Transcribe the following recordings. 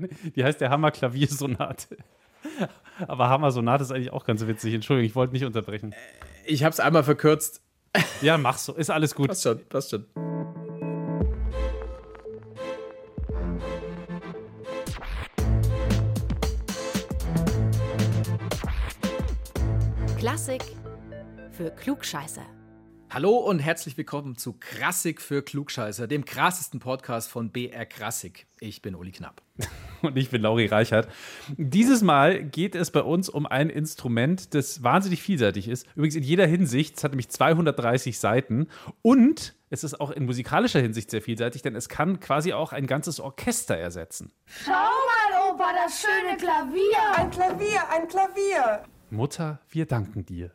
Die heißt der Hammer Klaviersonate. Aber Hammer Sonate ist eigentlich auch ganz witzig. Entschuldigung, ich wollte nicht unterbrechen. Ich habe es einmal verkürzt. Ja, mach so. Ist alles gut. Passt schon, passt schon. Klassik für Klugscheißer. Hallo und herzlich willkommen zu Krassik für Klugscheißer, dem krassesten Podcast von BR Krassik. Ich bin Uli Knapp. Und ich bin Lauri Reichert. Dieses Mal geht es bei uns um ein Instrument, das wahnsinnig vielseitig ist. Übrigens in jeder Hinsicht. Es hat nämlich 230 Seiten. Und es ist auch in musikalischer Hinsicht sehr vielseitig, denn es kann quasi auch ein ganzes Orchester ersetzen. Schau mal, Opa, das schöne Klavier. Ein Klavier, ein Klavier. Mutter, wir danken dir.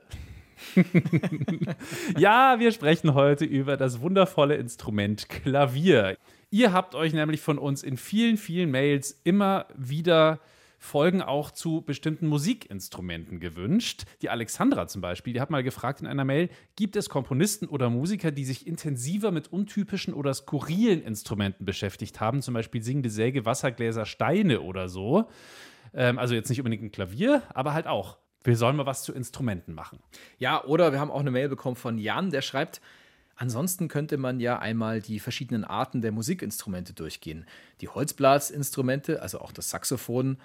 ja, wir sprechen heute über das wundervolle Instrument Klavier. Ihr habt euch nämlich von uns in vielen, vielen Mails immer wieder Folgen auch zu bestimmten Musikinstrumenten gewünscht. Die Alexandra zum Beispiel, die hat mal gefragt in einer Mail, gibt es Komponisten oder Musiker, die sich intensiver mit untypischen oder skurrilen Instrumenten beschäftigt haben, zum Beispiel singende Säge, Wassergläser, Steine oder so. Ähm, also jetzt nicht unbedingt ein Klavier, aber halt auch. Wir sollen mal was zu Instrumenten machen. Ja, oder wir haben auch eine Mail bekommen von Jan, der schreibt, Ansonsten könnte man ja einmal die verschiedenen Arten der Musikinstrumente durchgehen. Die Holzblasinstrumente, also auch das Saxophon,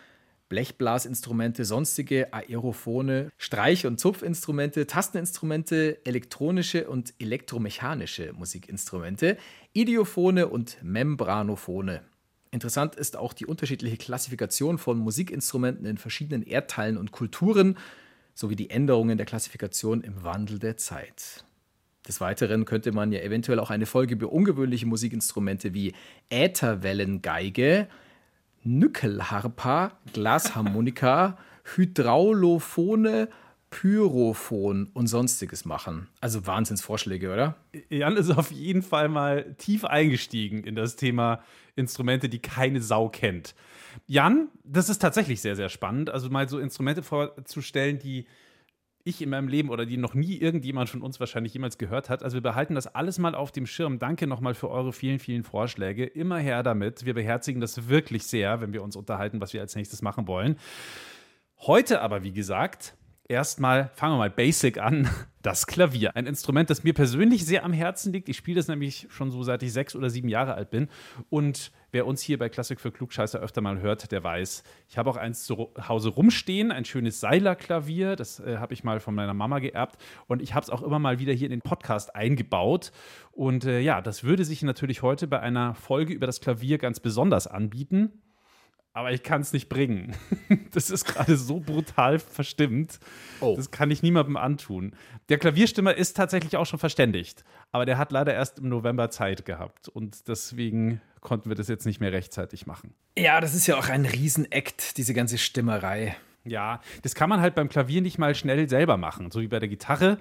Blechblasinstrumente, sonstige Aerophone, Streich- und Zupfinstrumente, Tasteninstrumente, elektronische und elektromechanische Musikinstrumente, Idiophone und Membranophone. Interessant ist auch die unterschiedliche Klassifikation von Musikinstrumenten in verschiedenen Erdteilen und Kulturen sowie die Änderungen der Klassifikation im Wandel der Zeit. Des Weiteren könnte man ja eventuell auch eine Folge über ungewöhnliche Musikinstrumente wie Ätherwellengeige, Nückelharpa, Glasharmonika, Hydraulophone, Pyrophon und sonstiges machen. Also Wahnsinnsvorschläge, oder? Jan ist auf jeden Fall mal tief eingestiegen in das Thema Instrumente, die keine Sau kennt. Jan, das ist tatsächlich sehr, sehr spannend. Also mal so Instrumente vorzustellen, die ich in meinem Leben oder die noch nie irgendjemand von uns wahrscheinlich jemals gehört hat. Also wir behalten das alles mal auf dem Schirm. Danke nochmal für eure vielen, vielen Vorschläge. Immer her damit. Wir beherzigen das wirklich sehr, wenn wir uns unterhalten, was wir als nächstes machen wollen. Heute aber, wie gesagt, erstmal, fangen wir mal basic an, das Klavier. Ein Instrument, das mir persönlich sehr am Herzen liegt. Ich spiele das nämlich schon so seit ich sechs oder sieben Jahre alt bin. Und wer uns hier bei Klassik für Klugscheißer öfter mal hört, der weiß, ich habe auch eins zu Hause rumstehen, ein schönes Seilerklavier. Das äh, habe ich mal von meiner Mama geerbt. Und ich habe es auch immer mal wieder hier in den Podcast eingebaut. Und äh, ja, das würde sich natürlich heute bei einer Folge über das Klavier ganz besonders anbieten aber ich kann es nicht bringen. Das ist gerade so brutal verstimmt. Oh. Das kann ich niemandem antun. Der Klavierstimmer ist tatsächlich auch schon verständigt, aber der hat leider erst im November Zeit gehabt und deswegen konnten wir das jetzt nicht mehr rechtzeitig machen. Ja, das ist ja auch ein Riesenakt, diese ganze Stimmerei. Ja, das kann man halt beim Klavier nicht mal schnell selber machen, so wie bei der Gitarre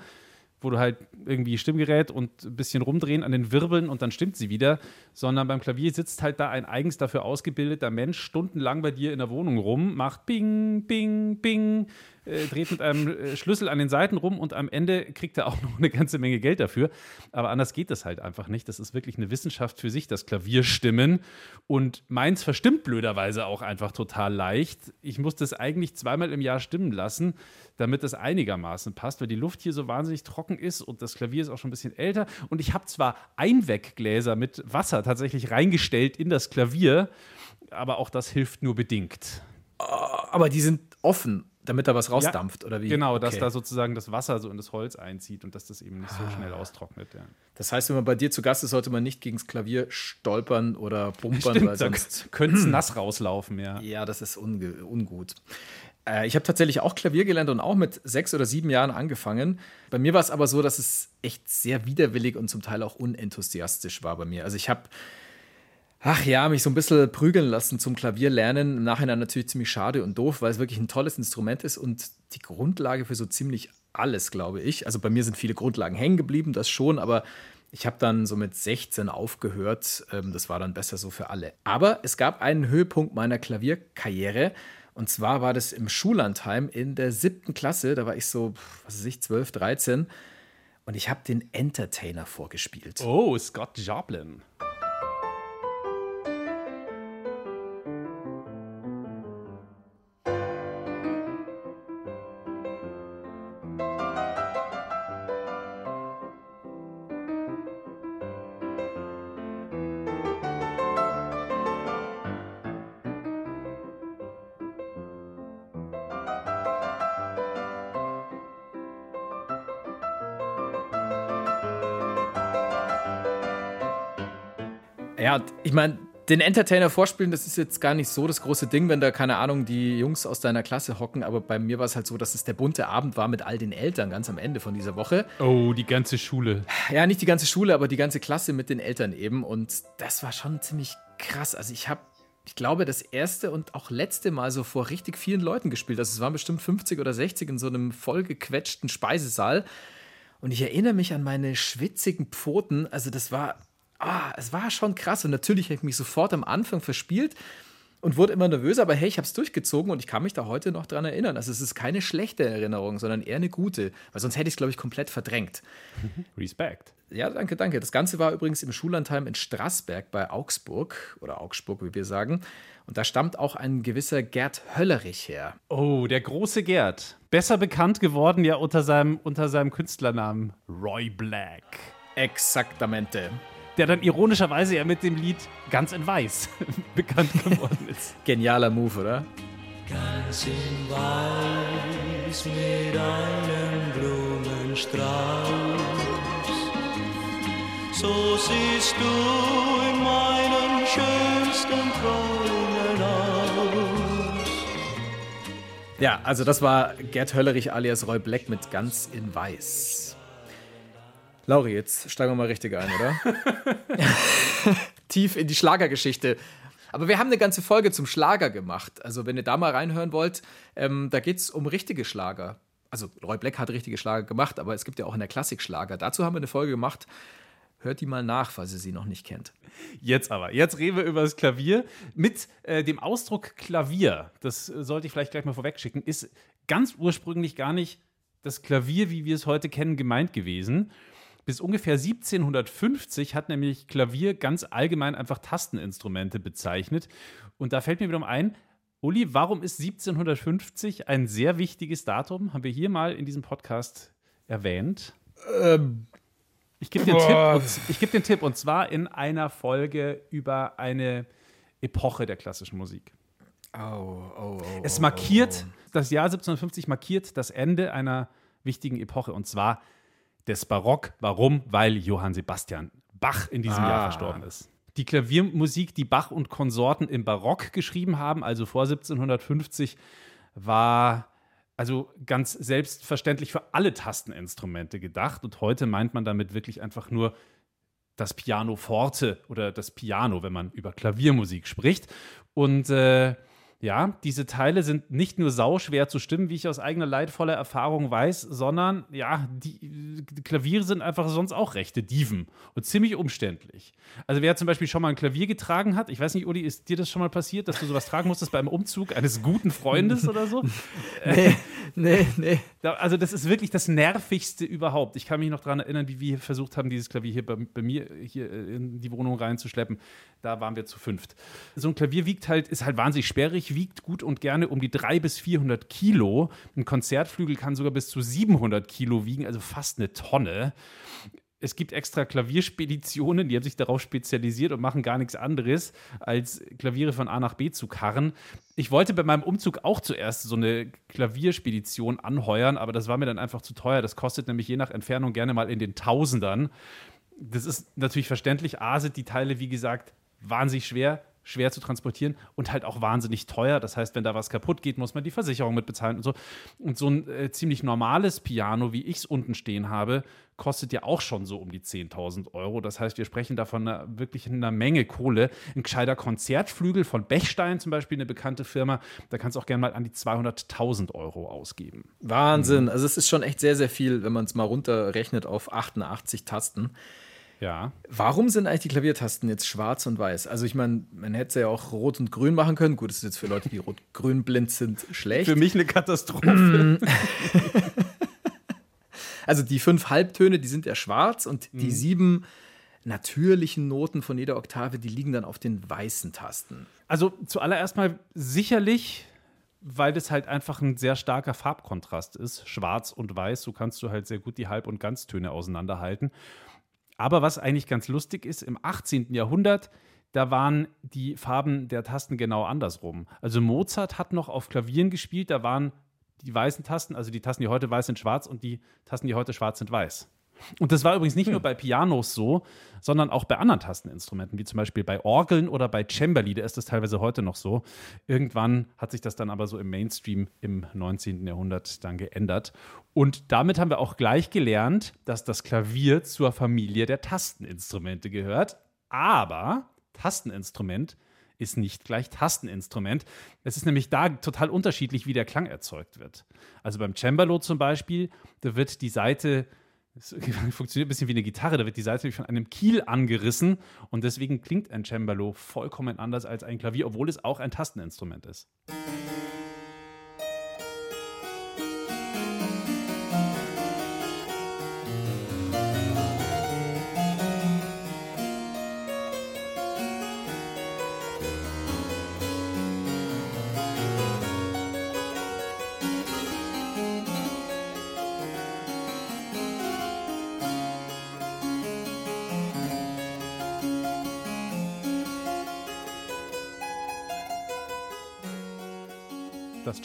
wo du halt irgendwie Stimmgerät und ein bisschen rumdrehen an den Wirbeln und dann stimmt sie wieder, sondern beim Klavier sitzt halt da ein eigens dafür ausgebildeter Mensch stundenlang bei dir in der Wohnung rum, macht Bing, Bing, Bing, äh, dreht mit einem äh, Schlüssel an den Seiten rum und am Ende kriegt er auch noch eine ganze Menge Geld dafür. Aber anders geht das halt einfach nicht. Das ist wirklich eine Wissenschaft für sich, das Klavierstimmen. Und meins verstimmt blöderweise auch einfach total leicht. Ich muss das eigentlich zweimal im Jahr stimmen lassen, damit das einigermaßen passt, weil die Luft hier so wahnsinnig trocken ist und das Klavier ist auch schon ein bisschen älter. Und ich habe zwar Einweggläser mit Wasser tatsächlich reingestellt in das Klavier, aber auch das hilft nur bedingt. Aber die sind offen damit da was rausdampft, ja, oder wie? Genau, okay. dass da sozusagen das Wasser so in das Holz einzieht und dass das eben nicht so ah. schnell austrocknet. Ja. Das heißt, wenn man bei dir zu Gast ist, sollte man nicht gegen das Klavier stolpern oder bumpern, Stimmt, weil sonst könnte es nass rauslaufen, ja. Ja, das ist ungut. Äh, ich habe tatsächlich auch Klavier gelernt und auch mit sechs oder sieben Jahren angefangen. Bei mir war es aber so, dass es echt sehr widerwillig und zum Teil auch unenthusiastisch war bei mir. Also ich habe ach ja, mich so ein bisschen prügeln lassen zum Klavierlernen. Im Nachhinein natürlich ziemlich schade und doof, weil es wirklich ein tolles Instrument ist und die Grundlage für so ziemlich alles, glaube ich. Also bei mir sind viele Grundlagen hängen geblieben, das schon, aber ich habe dann so mit 16 aufgehört. Ähm, das war dann besser so für alle. Aber es gab einen Höhepunkt meiner Klavierkarriere. Und zwar war das im Schullandheim in der siebten Klasse. Da war ich so, was weiß ich, 12, 13. Und ich habe den Entertainer vorgespielt. Oh, Scott Joplin. Ja, ich meine, den Entertainer vorspielen, das ist jetzt gar nicht so das große Ding, wenn da, keine Ahnung, die Jungs aus deiner Klasse hocken. Aber bei mir war es halt so, dass es der bunte Abend war mit all den Eltern ganz am Ende von dieser Woche. Oh, die ganze Schule. Ja, nicht die ganze Schule, aber die ganze Klasse mit den Eltern eben. Und das war schon ziemlich krass. Also ich habe, ich glaube, das erste und auch letzte Mal so vor richtig vielen Leuten gespielt. Also es waren bestimmt 50 oder 60 in so einem vollgequetschten Speisesaal. Und ich erinnere mich an meine schwitzigen Pfoten. Also das war ah, es war schon krass. Und natürlich habe ich mich sofort am Anfang verspielt und wurde immer nervöser, aber hey, ich habe es durchgezogen und ich kann mich da heute noch dran erinnern. Also es ist keine schlechte Erinnerung, sondern eher eine gute, weil sonst hätte ich es, glaube ich, komplett verdrängt. Respekt. Ja, danke, danke. Das Ganze war übrigens im Schullandheim in Straßberg bei Augsburg oder Augsburg, wie wir sagen. Und da stammt auch ein gewisser Gerd Höllerich her. Oh, der große Gerd. Besser bekannt geworden ja unter seinem, unter seinem Künstlernamen Roy Black. Exaktamente der dann ironischerweise ja mit dem Lied Ganz in Weiß bekannt geworden ist. Genialer Move, oder? Ganz in Weiß mit einem Blumenstrauß. So siehst du in meinen schönsten Träumen aus. Ja, also das war Gerd Höllerich alias Roy Black mit Ganz in Weiß. Lauri, jetzt steigen wir mal richtig ein, oder? Tief in die Schlagergeschichte. Aber wir haben eine ganze Folge zum Schlager gemacht. Also, wenn ihr da mal reinhören wollt, ähm, da geht es um richtige Schlager. Also, Roy Black hat richtige Schlager gemacht, aber es gibt ja auch in der Klassik Schlager. Dazu haben wir eine Folge gemacht. Hört die mal nach, falls ihr sie noch nicht kennt. Jetzt aber, jetzt reden wir über das Klavier. Mit äh, dem Ausdruck Klavier, das äh, sollte ich vielleicht gleich mal vorwegschicken, ist ganz ursprünglich gar nicht das Klavier, wie wir es heute kennen, gemeint gewesen, bis ungefähr 1750 hat nämlich Klavier ganz allgemein einfach Tasteninstrumente bezeichnet. Und da fällt mir wiederum ein, Uli, warum ist 1750 ein sehr wichtiges Datum? Haben wir hier mal in diesem Podcast erwähnt? Ähm, ich gebe den, Tipp, geb den Tipp, und zwar in einer Folge über eine Epoche der klassischen Musik. Oh, oh, oh, es markiert, das Jahr 1750 markiert das Ende einer wichtigen Epoche, und zwar des Barock. Warum? Weil Johann Sebastian Bach in diesem ah. Jahr verstorben ist. Die Klaviermusik, die Bach und Konsorten im Barock geschrieben haben, also vor 1750, war also ganz selbstverständlich für alle Tasteninstrumente gedacht. Und heute meint man damit wirklich einfach nur das Piano forte oder das Piano, wenn man über Klaviermusik spricht. Und äh, ja, diese Teile sind nicht nur sauschwer zu stimmen, wie ich aus eigener leidvoller Erfahrung weiß, sondern ja, die, die, Klaviere sind einfach sonst auch rechte Dieven und ziemlich umständlich. Also wer zum Beispiel schon mal ein Klavier getragen hat, ich weiß nicht, Uli, ist dir das schon mal passiert, dass du sowas tragen musstest beim Umzug eines guten Freundes oder so? nee, nee, nee. Also das ist wirklich das Nervigste überhaupt. Ich kann mich noch daran erinnern, wie wir versucht haben, dieses Klavier hier bei, bei mir hier in die Wohnung reinzuschleppen. Da waren wir zu fünft. So ein Klavier wiegt halt, ist halt wahnsinnig sperrig wiegt gut und gerne um die 300 bis 400 Kilo. Ein Konzertflügel kann sogar bis zu 700 Kilo wiegen, also fast eine Tonne. Es gibt extra Klavierspeditionen, die haben sich darauf spezialisiert und machen gar nichts anderes, als Klaviere von A nach B zu karren. Ich wollte bei meinem Umzug auch zuerst so eine Klavierspedition anheuern, aber das war mir dann einfach zu teuer. Das kostet nämlich je nach Entfernung gerne mal in den Tausendern. Das ist natürlich verständlich. A sind die Teile, wie gesagt, wahnsinnig schwer schwer zu transportieren und halt auch wahnsinnig teuer. Das heißt, wenn da was kaputt geht, muss man die Versicherung mit bezahlen und so. Und so ein äh, ziemlich normales Piano, wie ich es unten stehen habe, kostet ja auch schon so um die 10.000 Euro. Das heißt, wir sprechen da von einer, wirklich einer Menge Kohle. Ein gescheiter Konzertflügel von Bechstein zum Beispiel, eine bekannte Firma, da kannst du auch gerne mal an die 200.000 Euro ausgeben. Wahnsinn. Mhm. Also es ist schon echt sehr, sehr viel, wenn man es mal runterrechnet auf 88 Tasten. Ja. Warum sind eigentlich die Klaviertasten jetzt schwarz und weiß? Also ich meine, man hätte sie ja auch rot und grün machen können. Gut, das ist jetzt für Leute, die rot-grün blind sind, schlecht. Für mich eine Katastrophe. also die fünf Halbtöne, die sind ja schwarz und die mhm. sieben natürlichen Noten von jeder Oktave, die liegen dann auf den weißen Tasten. Also zuallererst mal sicherlich weil das halt einfach ein sehr starker Farbkontrast ist, schwarz und weiß, so kannst du halt sehr gut die Halb- und Ganztöne auseinanderhalten. Aber was eigentlich ganz lustig ist, im 18. Jahrhundert, da waren die Farben der Tasten genau andersrum. Also Mozart hat noch auf Klavieren gespielt, da waren die weißen Tasten, also die Tasten, die heute weiß sind, schwarz und die Tasten, die heute schwarz sind, weiß. Und das war übrigens nicht nur bei Pianos so, sondern auch bei anderen Tasteninstrumenten, wie zum Beispiel bei Orgeln oder bei Cembali, da ist das teilweise heute noch so. Irgendwann hat sich das dann aber so im Mainstream im 19. Jahrhundert dann geändert. Und damit haben wir auch gleich gelernt, dass das Klavier zur Familie der Tasteninstrumente gehört. Aber Tasteninstrument ist nicht gleich Tasteninstrument. Es ist nämlich da total unterschiedlich, wie der Klang erzeugt wird. Also beim Cembalo zum Beispiel, da wird die Seite das funktioniert ein bisschen wie eine Gitarre, da wird die Seite von einem Kiel angerissen und deswegen klingt ein Cembalo vollkommen anders als ein Klavier, obwohl es auch ein Tasteninstrument ist.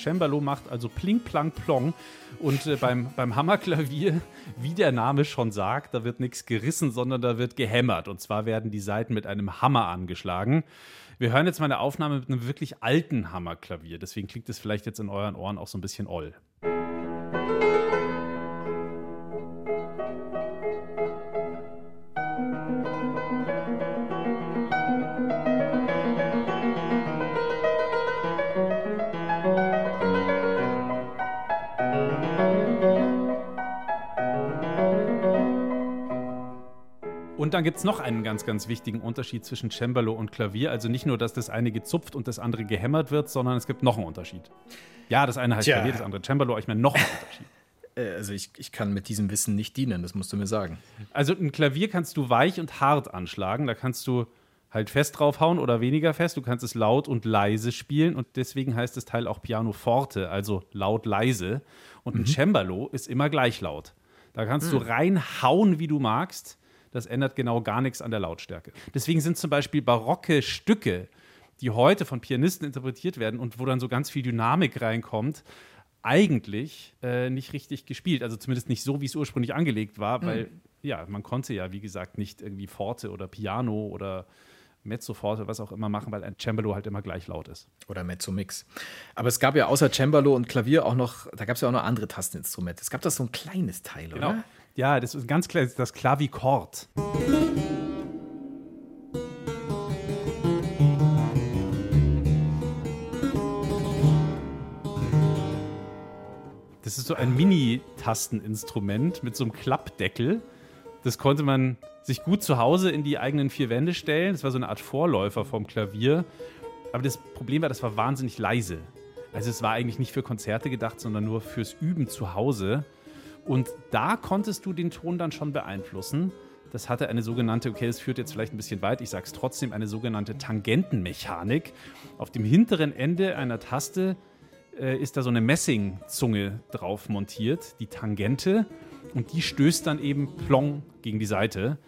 Cembalo macht also pling, plang, plong. Und äh, beim, beim Hammerklavier, wie der Name schon sagt, da wird nichts gerissen, sondern da wird gehämmert. Und zwar werden die Saiten mit einem Hammer angeschlagen. Wir hören jetzt mal eine Aufnahme mit einem wirklich alten Hammerklavier. Deswegen klingt es vielleicht jetzt in euren Ohren auch so ein bisschen oll. Und dann gibt es noch einen ganz, ganz wichtigen Unterschied zwischen Cembalo und Klavier. Also nicht nur, dass das eine gezupft und das andere gehämmert wird, sondern es gibt noch einen Unterschied. Ja, das eine heißt Tja. Klavier, das andere Cembalo, aber ich meine noch einen Unterschied. Äh, Also ich, ich kann mit diesem Wissen nicht dienen, das musst du mir sagen. Also ein Klavier kannst du weich und hart anschlagen. Da kannst du halt fest draufhauen oder weniger fest. Du kannst es laut und leise spielen und deswegen heißt das Teil auch Piano Forte, also laut leise. Und ein Cembalo ist immer gleich laut. Da kannst du reinhauen, wie du magst. Das ändert genau gar nichts an der Lautstärke. Deswegen sind zum Beispiel barocke Stücke, die heute von Pianisten interpretiert werden und wo dann so ganz viel Dynamik reinkommt, eigentlich äh, nicht richtig gespielt. Also zumindest nicht so, wie es ursprünglich angelegt war, weil ja, man konnte ja, wie gesagt, nicht irgendwie Forte oder Piano oder Mezzoforte, was auch immer machen, weil ein Cembalo halt immer gleich laut ist. Oder Mezzo Mix. Aber es gab ja außer Cembalo und Klavier auch noch, da gab es ja auch noch andere Tasteninstrumente. Es gab da so ein kleines Teil, Genau. oder? Ja, das ist ganz klar, das Klavichord. Das ist so ein Mini-Tasteninstrument mit so einem Klappdeckel. Das konnte man sich gut zu Hause in die eigenen vier Wände stellen. Das war so eine Art Vorläufer vom Klavier. Aber das Problem war, das war wahnsinnig leise. Also es war eigentlich nicht für Konzerte gedacht, sondern nur fürs Üben zu Hause. Und da konntest du den Ton dann schon beeinflussen. Das hatte eine sogenannte, okay, das führt jetzt vielleicht ein bisschen weit, ich sage es trotzdem, eine sogenannte Tangentenmechanik. Auf dem hinteren Ende einer Taste äh, ist da so eine Messingzunge drauf montiert, die Tangente, und die stößt dann eben plong gegen die Seite.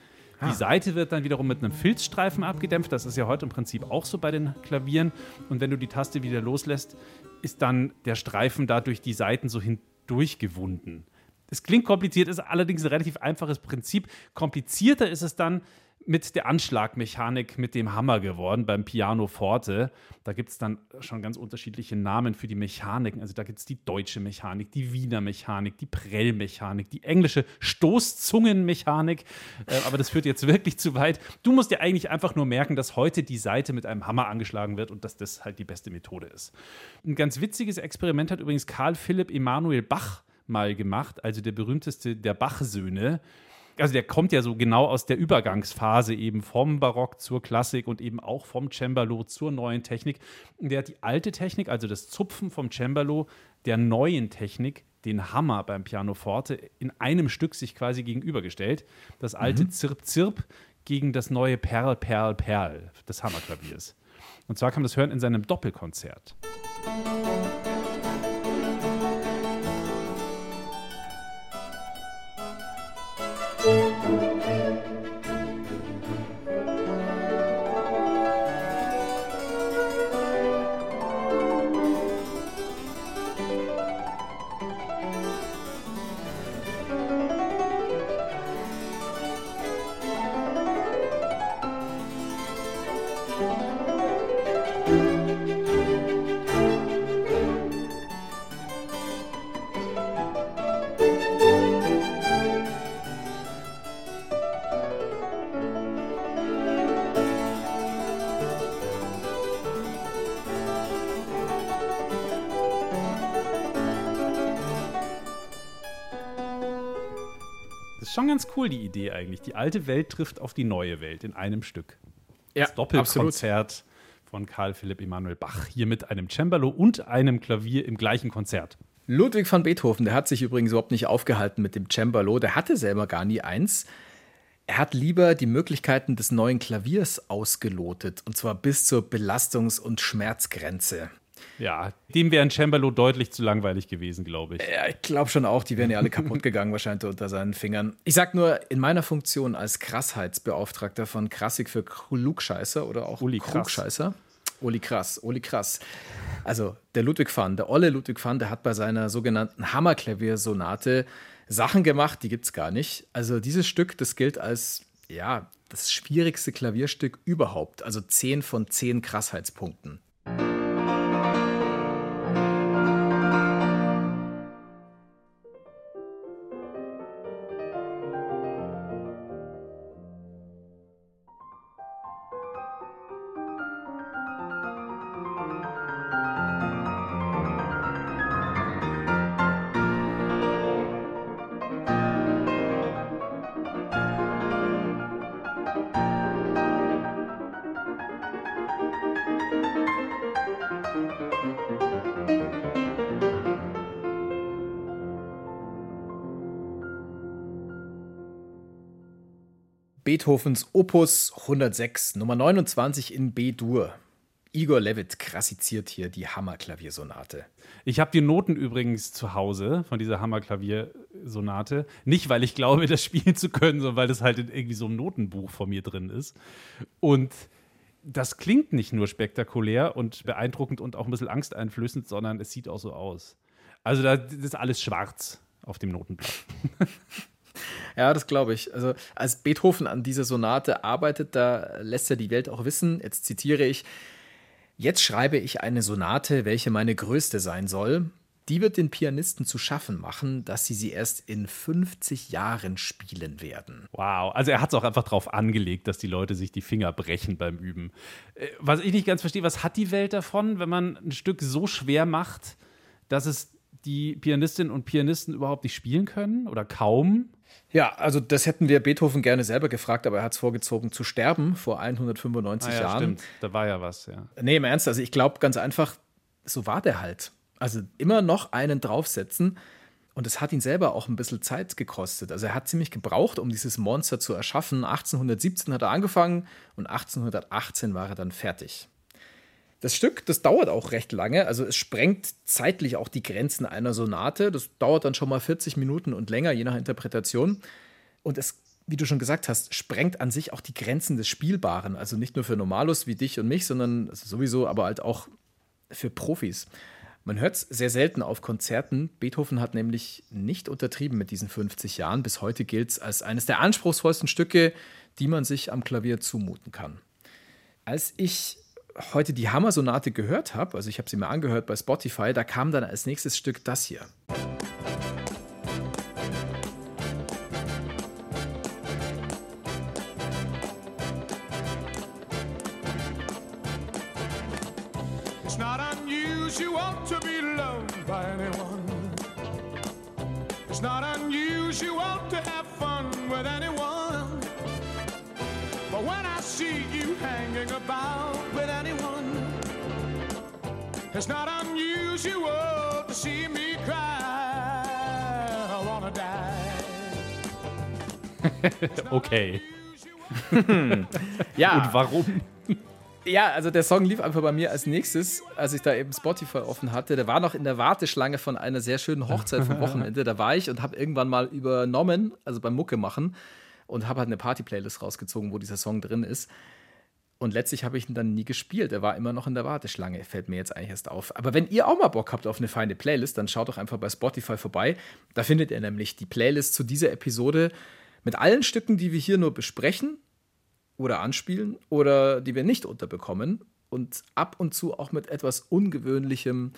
Die Seite wird dann wiederum mit einem Filzstreifen abgedämpft. Das ist ja heute im Prinzip auch so bei den Klavieren. Und wenn du die Taste wieder loslässt, ist dann der Streifen da durch die Seiten so hindurchgewunden. Es klingt kompliziert, ist allerdings ein relativ einfaches Prinzip. Komplizierter ist es dann mit der Anschlagmechanik mit dem Hammer geworden beim Piano Forte. Da gibt es dann schon ganz unterschiedliche Namen für die Mechaniken. Also da gibt es die deutsche Mechanik, die Wiener Mechanik, die Prellmechanik, die englische Stoßzungenmechanik. Äh, aber das führt jetzt wirklich zu weit. Du musst dir eigentlich einfach nur merken, dass heute die Seite mit einem Hammer angeschlagen wird und dass das halt die beste Methode ist. Ein ganz witziges Experiment hat übrigens Karl Philipp Emanuel Bach mal gemacht, also der berühmteste der Bach-Söhne. Also der kommt ja so genau aus der Übergangsphase eben vom Barock zur Klassik und eben auch vom Cembalo zur neuen Technik. Und der hat die alte Technik, also das Zupfen vom Cembalo, der neuen Technik, den Hammer beim Pianoforte, in einem Stück sich quasi gegenübergestellt. Das alte Zirp Zirp gegen das neue Perl Perl Perl des Hammerklaviers. Und zwar kann man das hören in seinem Doppelkonzert. Schon ganz cool, die Idee eigentlich. Die alte Welt trifft auf die neue Welt in einem Stück. Ja, Das Doppelkonzert von Karl Philipp Emanuel Bach. Hier mit einem Cembalo und einem Klavier im gleichen Konzert. Ludwig van Beethoven, der hat sich übrigens überhaupt nicht aufgehalten mit dem Cembalo. Der hatte selber gar nie eins. Er hat lieber die Möglichkeiten des neuen Klaviers ausgelotet. Und zwar bis zur Belastungs- und Schmerzgrenze. Ja, dem wäre ein Cembalo deutlich zu langweilig gewesen, glaube ich. Ja, ich glaube schon auch, die wären ja alle kaputt gegangen, wahrscheinlich unter seinen Fingern. Ich sag nur, in meiner Funktion als Krassheitsbeauftragter von Krassig für Klugscheißer oder auch Uli. Krugscheißer. Uli Krass, Uli Krass. Also der Ludwig van, der olle Ludwig van, der hat bei seiner sogenannten Hammerklaviersonate Sachen gemacht, die gibt's gar nicht. Also dieses Stück, das gilt als, ja, das schwierigste Klavierstück überhaupt. Also 10 von 10 Krassheitspunkten. Beethovens Opus 106, Nummer 29 in B-Dur. Igor Levit krassiziert hier die Hammerklaviersonate. Ich habe die Noten übrigens zu Hause von dieser Hammerklaviersonate. Nicht, weil ich glaube, das spielen zu können, sondern weil das halt in irgendwie so einem Notenbuch von mir drin ist. Und das klingt nicht nur spektakulär und beeindruckend und auch ein bisschen angsteinflößend, sondern es sieht auch so aus. Also da, das ist alles schwarz auf dem Notenblatt. Ja, das glaube ich. Also als Beethoven an dieser Sonate arbeitet, da lässt er die Welt auch wissen. Jetzt zitiere ich. Jetzt schreibe ich eine Sonate, welche meine größte sein soll. Die wird den Pianisten zu schaffen machen, dass sie sie erst in 50 Jahren spielen werden. Wow, also er hat es auch einfach drauf angelegt, dass die Leute sich die Finger brechen beim Üben. Äh, Was ich nicht ganz verstehe, was hat die Welt davon, wenn man ein Stück so schwer macht, dass es die Pianistinnen und Pianisten überhaupt nicht spielen können oder kaum? Ja, also das hätten wir Beethoven gerne selber gefragt, aber er hat es vorgezogen zu sterben vor 195 Ah ja, Jahren. stimmt, da war ja was, ja. Nee, im Ernst, also ich glaube ganz einfach, so war der halt. Also immer noch einen draufsetzen. Und es hat ihn selber auch ein bisschen Zeit gekostet. Also er hat ziemlich gebraucht, um dieses Monster zu erschaffen. 1817 hat er angefangen und 1818 war er dann fertig. Das Stück, das dauert auch recht lange. Also es sprengt zeitlich auch die Grenzen einer Sonate. Das dauert dann schon mal 40 Minuten und länger, je nach Interpretation. Und es, wie du schon gesagt hast, sprengt an sich auch die Grenzen des Spielbaren. Also nicht nur für Normalos wie dich und mich, sondern sowieso, aber halt auch für Profis. Man hört es sehr selten auf Konzerten. Beethoven hat nämlich nicht untertrieben mit diesen 50 Jahren. Bis heute gilt es als eines der anspruchsvollsten Stücke, die man sich am Klavier zumuten kann. Als ich heute die Hammer-Sonate gehört habe, also ich habe sie mir angehört bei Spotify, da kam dann als nächstes Stück das hier. Okay. Ja, Und warum? Ja, also der Song lief einfach bei mir als nächstes, als ich da eben Spotify offen hatte. Der war noch in der Warteschlange von einer sehr schönen Hochzeit vom Wochenende. Da war ich und habe irgendwann mal übernommen, also beim Mucke machen, und habe halt eine Party-Playlist rausgezogen, wo dieser Song drin ist. Und letztlich habe ich ihn dann nie gespielt. Er war immer noch in der Warteschlange. Fällt mir jetzt eigentlich erst auf. Aber wenn ihr auch mal Bock habt auf eine feine Playlist, dann schaut doch einfach bei Spotify vorbei. Da findet ihr nämlich die Playlist zu dieser Episode mit allen Stücken, die wir hier nur besprechen oder anspielen oder die wir nicht unterbekommen und ab und zu auch mit etwas ungewöhnlichem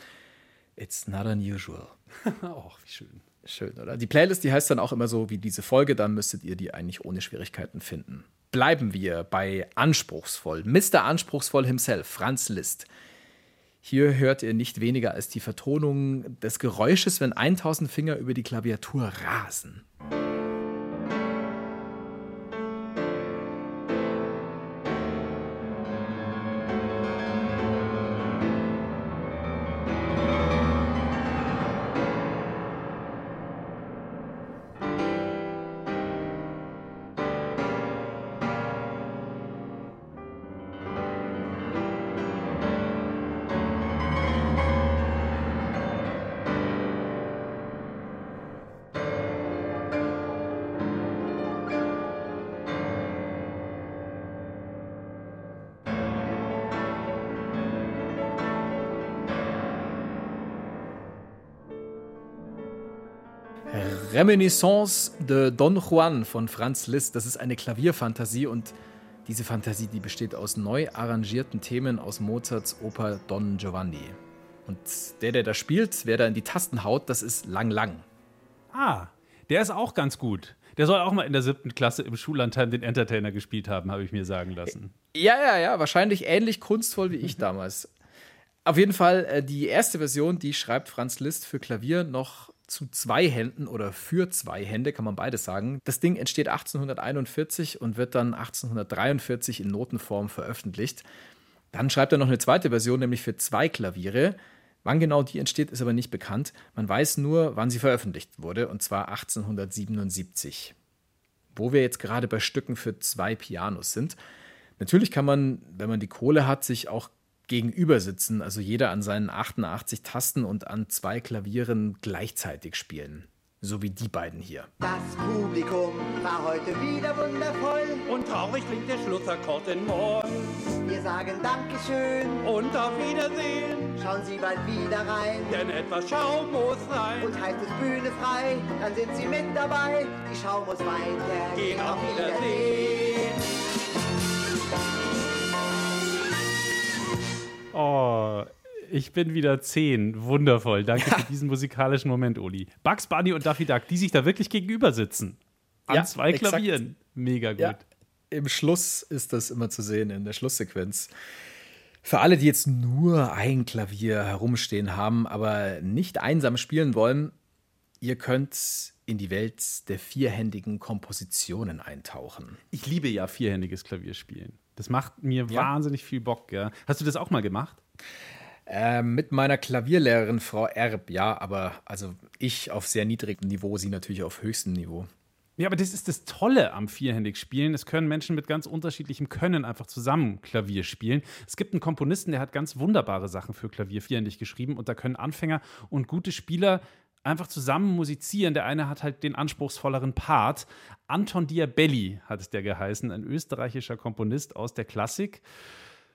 It's not unusual. Ach, wie schön. Schön, oder? Die Playlist, die heißt dann auch immer so wie diese Folge, dann müsstet ihr die eigentlich ohne Schwierigkeiten finden. Bleiben wir bei Anspruchsvoll. Mr. Anspruchsvoll himself, Franz Liszt. Hier hört ihr nicht weniger als die Vertonung des Geräusches, wenn 1000 Finger über die Klaviatur rasen. Reminiscence de Don Juan von Franz Liszt. Das ist eine Klavierfantasie und diese Fantasie, die besteht aus neu arrangierten Themen aus Mozarts Oper Don Giovanni. Und der, der da spielt, wer da in die Tasten haut, das ist Lang Lang. Ah, der ist auch ganz gut. Der soll auch mal in der siebten Klasse im Schullandheim den Entertainer gespielt haben, habe ich mir sagen lassen. Ja, ja, ja, wahrscheinlich ähnlich kunstvoll wie ich damals. Auf jeden Fall, äh, die erste Version, die schreibt Franz Liszt für Klavier noch zu zwei Händen oder für zwei Hände, kann man beides sagen. Das Ding entsteht 1841 und wird dann 1843 in Notenform veröffentlicht. Dann schreibt er noch eine zweite Version, nämlich für zwei Klaviere. Wann genau die entsteht, ist aber nicht bekannt. Man weiß nur, wann sie veröffentlicht wurde, und zwar 1877. Wo wir jetzt gerade bei Stücken für zwei Pianos sind. Natürlich kann man, wenn man die Kohle hat, sich auch gegenüber sitzen, also jeder an seinen 88 Tasten und an zwei Klavieren gleichzeitig spielen. So wie die beiden hier. Das Publikum war heute wieder wundervoll. Und traurig klingt der Schlussakkord in Moll. Wir sagen Dankeschön Und auf Wiedersehen, Schauen Sie bald wieder rein. denn etwas Schaum muss sein. Und heißt es Bühne frei, dann sind Sie mit dabei. Die Schau muss weitergehen. Gehen auf Wiedersehen. Oh, ich bin wieder zehn. Wundervoll. Danke für diesen musikalischen Moment, Uli. Bugs Bunny und Daffy Duck, die sich da wirklich gegenüber sitzen. An Ja, zwei exakt. Klavieren. Mega gut. Ja, im Schluss ist das immer zu sehen, in der Schlusssequenz. Für alle, die jetzt nur ein Klavier herumstehen haben, aber nicht einsam spielen wollen, ihr könnt in die Welt der vierhändigen Kompositionen eintauchen. Ich liebe ja vierhändiges Klavierspielen. Das macht mir Ja? wahnsinnig viel Bock. Ja. Hast du das auch mal gemacht? Ähm, mit meiner Klavierlehrerin Frau Erb, ja, aber also ich auf sehr niedrigem Niveau, sie natürlich auf höchstem Niveau. Ja, aber das ist das Tolle am vierhändig Spielen. Es können Menschen mit ganz unterschiedlichem Können einfach zusammen Klavier spielen. Es gibt einen Komponisten, der hat ganz wunderbare Sachen für Klavier vierhändig geschrieben und da können Anfänger und gute Spieler einfach zusammen musizieren. Der eine hat halt den anspruchsvolleren Part. Anton Diabelli hat der geheißen, ein österreichischer Komponist aus der Klassik.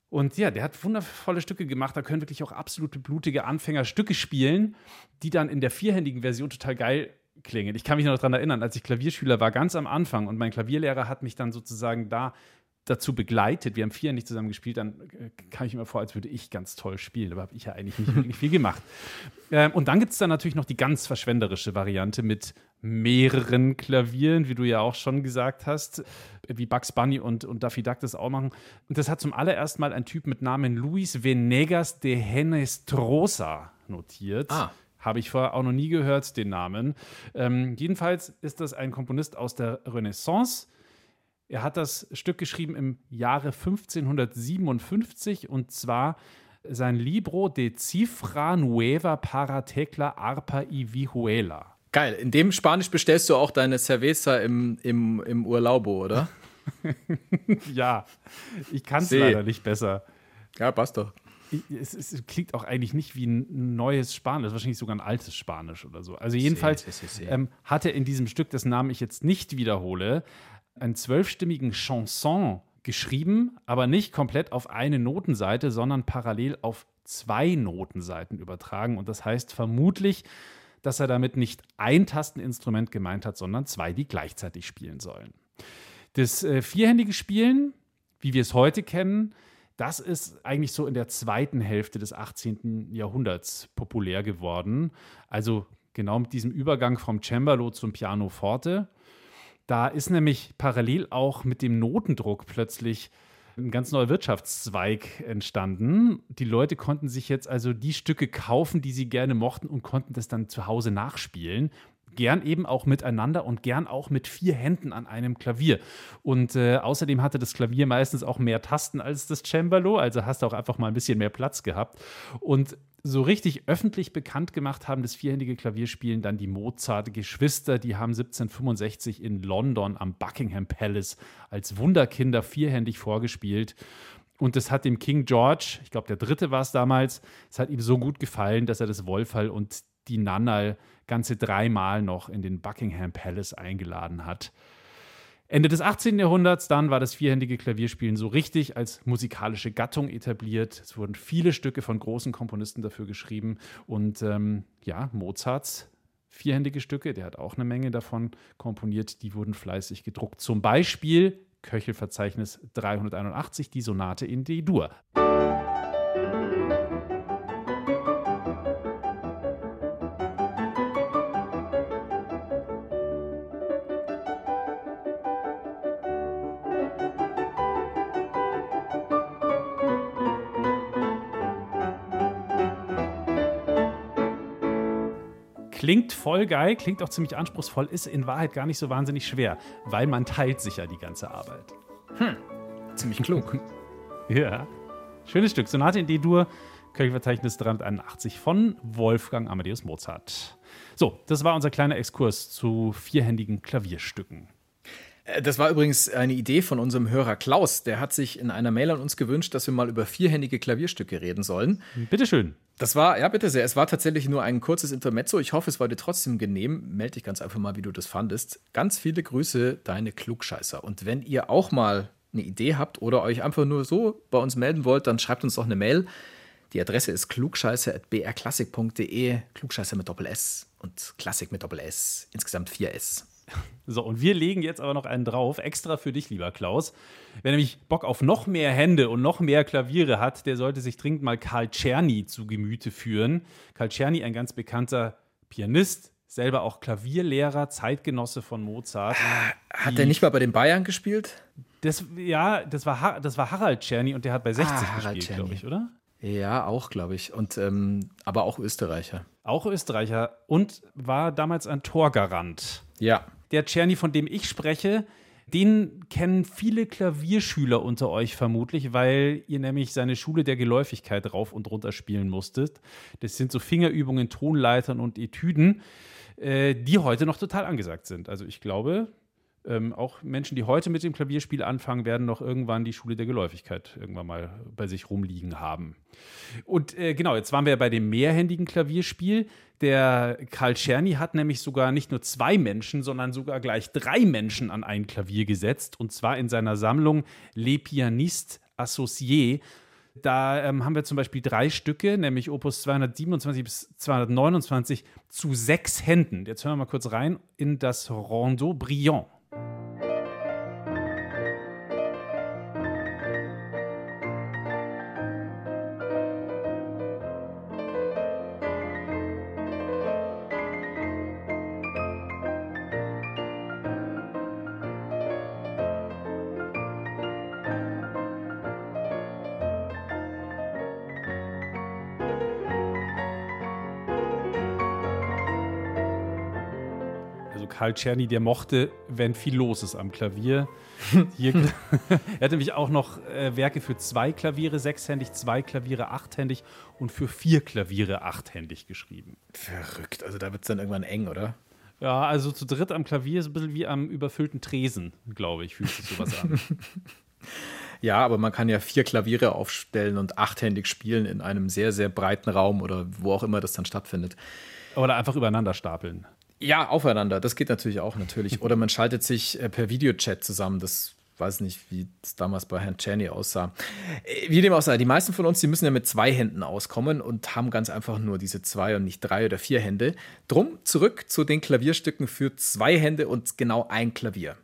Und ja, der hat wundervolle Stücke gemacht. Da können wirklich auch absolute blutige Anfänger Stücke spielen, die dann in der vierhändigen Version total geil klingen. Ich kann mich noch daran erinnern, als ich Klavierschüler war, ganz am Anfang und mein Klavierlehrer hat mich dann sozusagen da dazu begleitet. Wir haben vierhändig zusammen gespielt, dann äh, kam ich mir vor, als würde ich ganz toll spielen. Aber habe ich ja eigentlich nicht wirklich viel gemacht. Ähm, und dann gibt es dann natürlich noch die ganz verschwenderische Variante mit mehreren Klavieren, wie du ja auch schon gesagt hast, wie Bugs Bunny und, und Daffy Duck das auch machen. Und das hat zum allerersten Mal ein Typ mit Namen Luis Venegas de Henestrosa notiert. Ah. Habe ich vorher auch noch nie gehört, den Namen. Ähm, jedenfalls ist das ein Komponist aus der Renaissance. Er hat das Stück geschrieben im Jahre 1557 und zwar sein Libro de Cifra Nueva para Tecla Arpa y Vihuela. Geil, in dem Spanisch bestellst du auch deine Cerveza im, im, im Urlaubo, oder? Ja, ich kann es leider nicht besser. Ja, passt doch. Es, es klingt auch eigentlich nicht wie ein neues Spanisch, wahrscheinlich sogar ein altes Spanisch oder so. Also jedenfalls ähm, hat er in diesem Stück, dessen Namen ich jetzt nicht wiederhole, einen zwölfstimmigen Chanson geschrieben, aber nicht komplett auf eine Notenseite, sondern parallel auf zwei Notenseiten übertragen. Und das heißt vermutlich, dass er damit nicht ein Tasteninstrument gemeint hat, sondern zwei, die gleichzeitig spielen sollen. Das äh, vierhändige Spielen, wie wir es heute kennen, das ist eigentlich so in der zweiten Hälfte des 18. Jahrhunderts populär geworden. Also genau mit diesem Übergang vom Cembalo zum Pianoforte. Da ist nämlich parallel auch mit dem Notendruck plötzlich ein ganz neuer Wirtschaftszweig entstanden. Die Leute konnten sich jetzt also die Stücke kaufen, die sie gerne mochten und konnten das dann zu Hause nachspielen. Gern eben auch miteinander und gern auch mit vier Händen an einem Klavier. Und äh, außerdem hatte das Klavier meistens auch mehr Tasten als das Cembalo, also hast du auch einfach mal ein bisschen mehr Platz gehabt. Und so richtig öffentlich bekannt gemacht haben das vierhändige Klavierspielen dann die Mozart-Geschwister. Die haben 1765 in London am Buckingham Palace als Wunderkinder vierhändig vorgespielt. Und das hat dem King George, ich glaube, der dritte war es damals, es hat ihm so gut gefallen, dass er das Wolferl und die Nannal ganze dreimal noch in den Buckingham Palace eingeladen hat. Ende des 18. Jahrhunderts dann war das vierhändige Klavierspielen so richtig als musikalische Gattung etabliert. Es wurden viele Stücke von großen Komponisten dafür geschrieben und ähm, ja, Mozarts vierhändige Stücke. Der hat auch eine Menge davon komponiert. Die wurden fleißig gedruckt. Zum Beispiel Köchelverzeichnis 381, die Sonate in D-Dur. Klingt voll geil, klingt auch ziemlich anspruchsvoll, ist in Wahrheit gar nicht so wahnsinnig schwer, weil man teilt sich ja die ganze Arbeit. Ziemlich klug. Ja. Schönes Stück. Sonate in D-Dur, Köchelverzeichnis 381 von Wolfgang Amadeus Mozart. So, das war unser kleiner Exkurs zu vierhändigen Klavierstücken. Äh, Das war übrigens eine Idee von unserem Hörer Klaus. Der hat sich in einer Mail an uns gewünscht, dass wir mal über vierhändige Klavierstücke reden sollen. Bitteschön. Das war, ja, bitte sehr. Es war tatsächlich nur ein kurzes Intermezzo. Ich hoffe, es war dir trotzdem genehm. Meld dich ganz einfach mal, wie du das fandest. Ganz viele Grüße, deine Klugscheißer. Und wenn ihr auch mal eine Idee habt oder euch einfach nur so bei uns melden wollt, dann schreibt uns doch eine Mail. Die Adresse ist klugscheiße.brklassik.de. Klugscheiße mit Doppel S und Klassik mit Doppel S. Insgesamt vier S. So, und wir legen jetzt aber noch einen drauf, extra für dich, lieber Klaus. Wer nämlich Bock auf noch mehr Hände und noch mehr Klaviere hat, der sollte sich dringend mal Karl Czerny zu Gemüte führen. Karl Czerny, ein ganz bekannter Pianist, selber auch Klavierlehrer, Zeitgenosse von Mozart. Hat er nicht mal bei den Bayern gespielt? Das, ja, das war, Ha- das war Harald Czerny und der hat bei 60 Ah, Harald gespielt, glaube ich, oder? Ja, auch, glaube ich. Und ähm, aber auch Österreicher. Auch Österreicher und war damals ein Torgarant. Ja. Der Czerny, von dem ich spreche, den kennen viele Klavierschüler unter euch vermutlich, weil ihr nämlich seine Schule der Geläufigkeit rauf und runter spielen musstet. Das sind so Fingerübungen, Tonleitern und Etüden, äh, die heute noch total angesagt sind. Also ich glaube, ähm, auch Menschen, die heute mit dem Klavierspiel anfangen, werden noch irgendwann die Schule der Geläufigkeit irgendwann mal bei sich rumliegen haben. Und äh, genau, jetzt waren wir bei dem mehrhändigen Klavierspiel. Der Karl Czerny hat nämlich sogar nicht nur zwei Menschen, sondern sogar gleich drei Menschen an ein Klavier gesetzt. Und zwar in seiner Sammlung Les Pianistes Associés. Da ähm, haben wir zum Beispiel drei Stücke, nämlich Opus 227 bis 229 zu sechs Händen. Jetzt hören wir mal kurz rein in das Rondeau Brillant. Karl Czerny, der mochte, wenn viel los ist am Klavier. Hier, er hat nämlich auch noch äh, Werke für zwei Klaviere sechshändig, zwei Klaviere achthändig und für vier Klaviere achthändig geschrieben. Verrückt. Also da wird es dann irgendwann eng, oder? Ja, also zu dritt am Klavier ist ein bisschen wie am überfüllten Tresen, glaube ich, fühlt sich sowas an. Ja, aber man kann ja vier Klaviere aufstellen und achthändig spielen in einem sehr, sehr breiten Raum oder wo auch immer das dann stattfindet. Oder einfach übereinander stapeln. Ja, aufeinander. Das geht natürlich auch natürlich. Oder man schaltet sich äh, per Videochat zusammen. Das weiß nicht, wie es damals bei Herrn Czerny aussah. Äh, Wie dem auch sei, die meisten von uns, die müssen ja mit zwei Händen auskommen und haben ganz einfach nur diese zwei und nicht drei oder vier Hände. Drum zurück zu den Klavierstücken für zwei Hände und genau ein Klavier.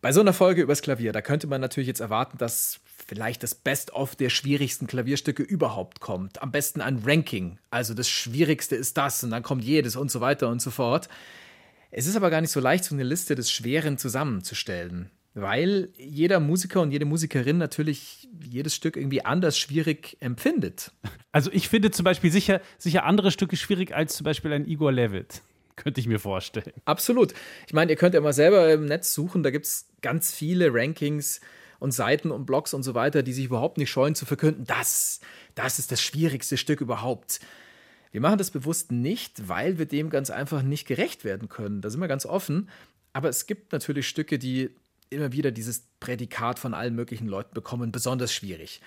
Bei so einer Folge übers Klavier, da könnte man natürlich jetzt erwarten, dass vielleicht das Best-of der schwierigsten Klavierstücke überhaupt kommt. Am besten ein Ranking. Also das Schwierigste ist das und dann kommt jedes und so weiter und so fort. Es ist aber gar nicht so leicht, so eine Liste des Schweren zusammenzustellen, weil jeder Musiker und jede Musikerin natürlich jedes Stück irgendwie anders schwierig empfindet. Also ich finde zum Beispiel sicher, sicher andere Stücke schwierig als zum Beispiel ein Igor Levit. Könnte ich mir vorstellen. Absolut. Ich meine, ihr könnt ja mal selber im Netz suchen, da gibt es ganz viele Rankings und Seiten und Blogs und so weiter, die sich überhaupt nicht scheuen zu verkünden, das, das ist das schwierigste Stück überhaupt. Wir machen das bewusst nicht, weil wir dem ganz einfach nicht gerecht werden können. Da sind wir ganz offen. Aber es gibt natürlich Stücke, die immer wieder dieses Prädikat von allen möglichen Leuten bekommen, besonders schwierig.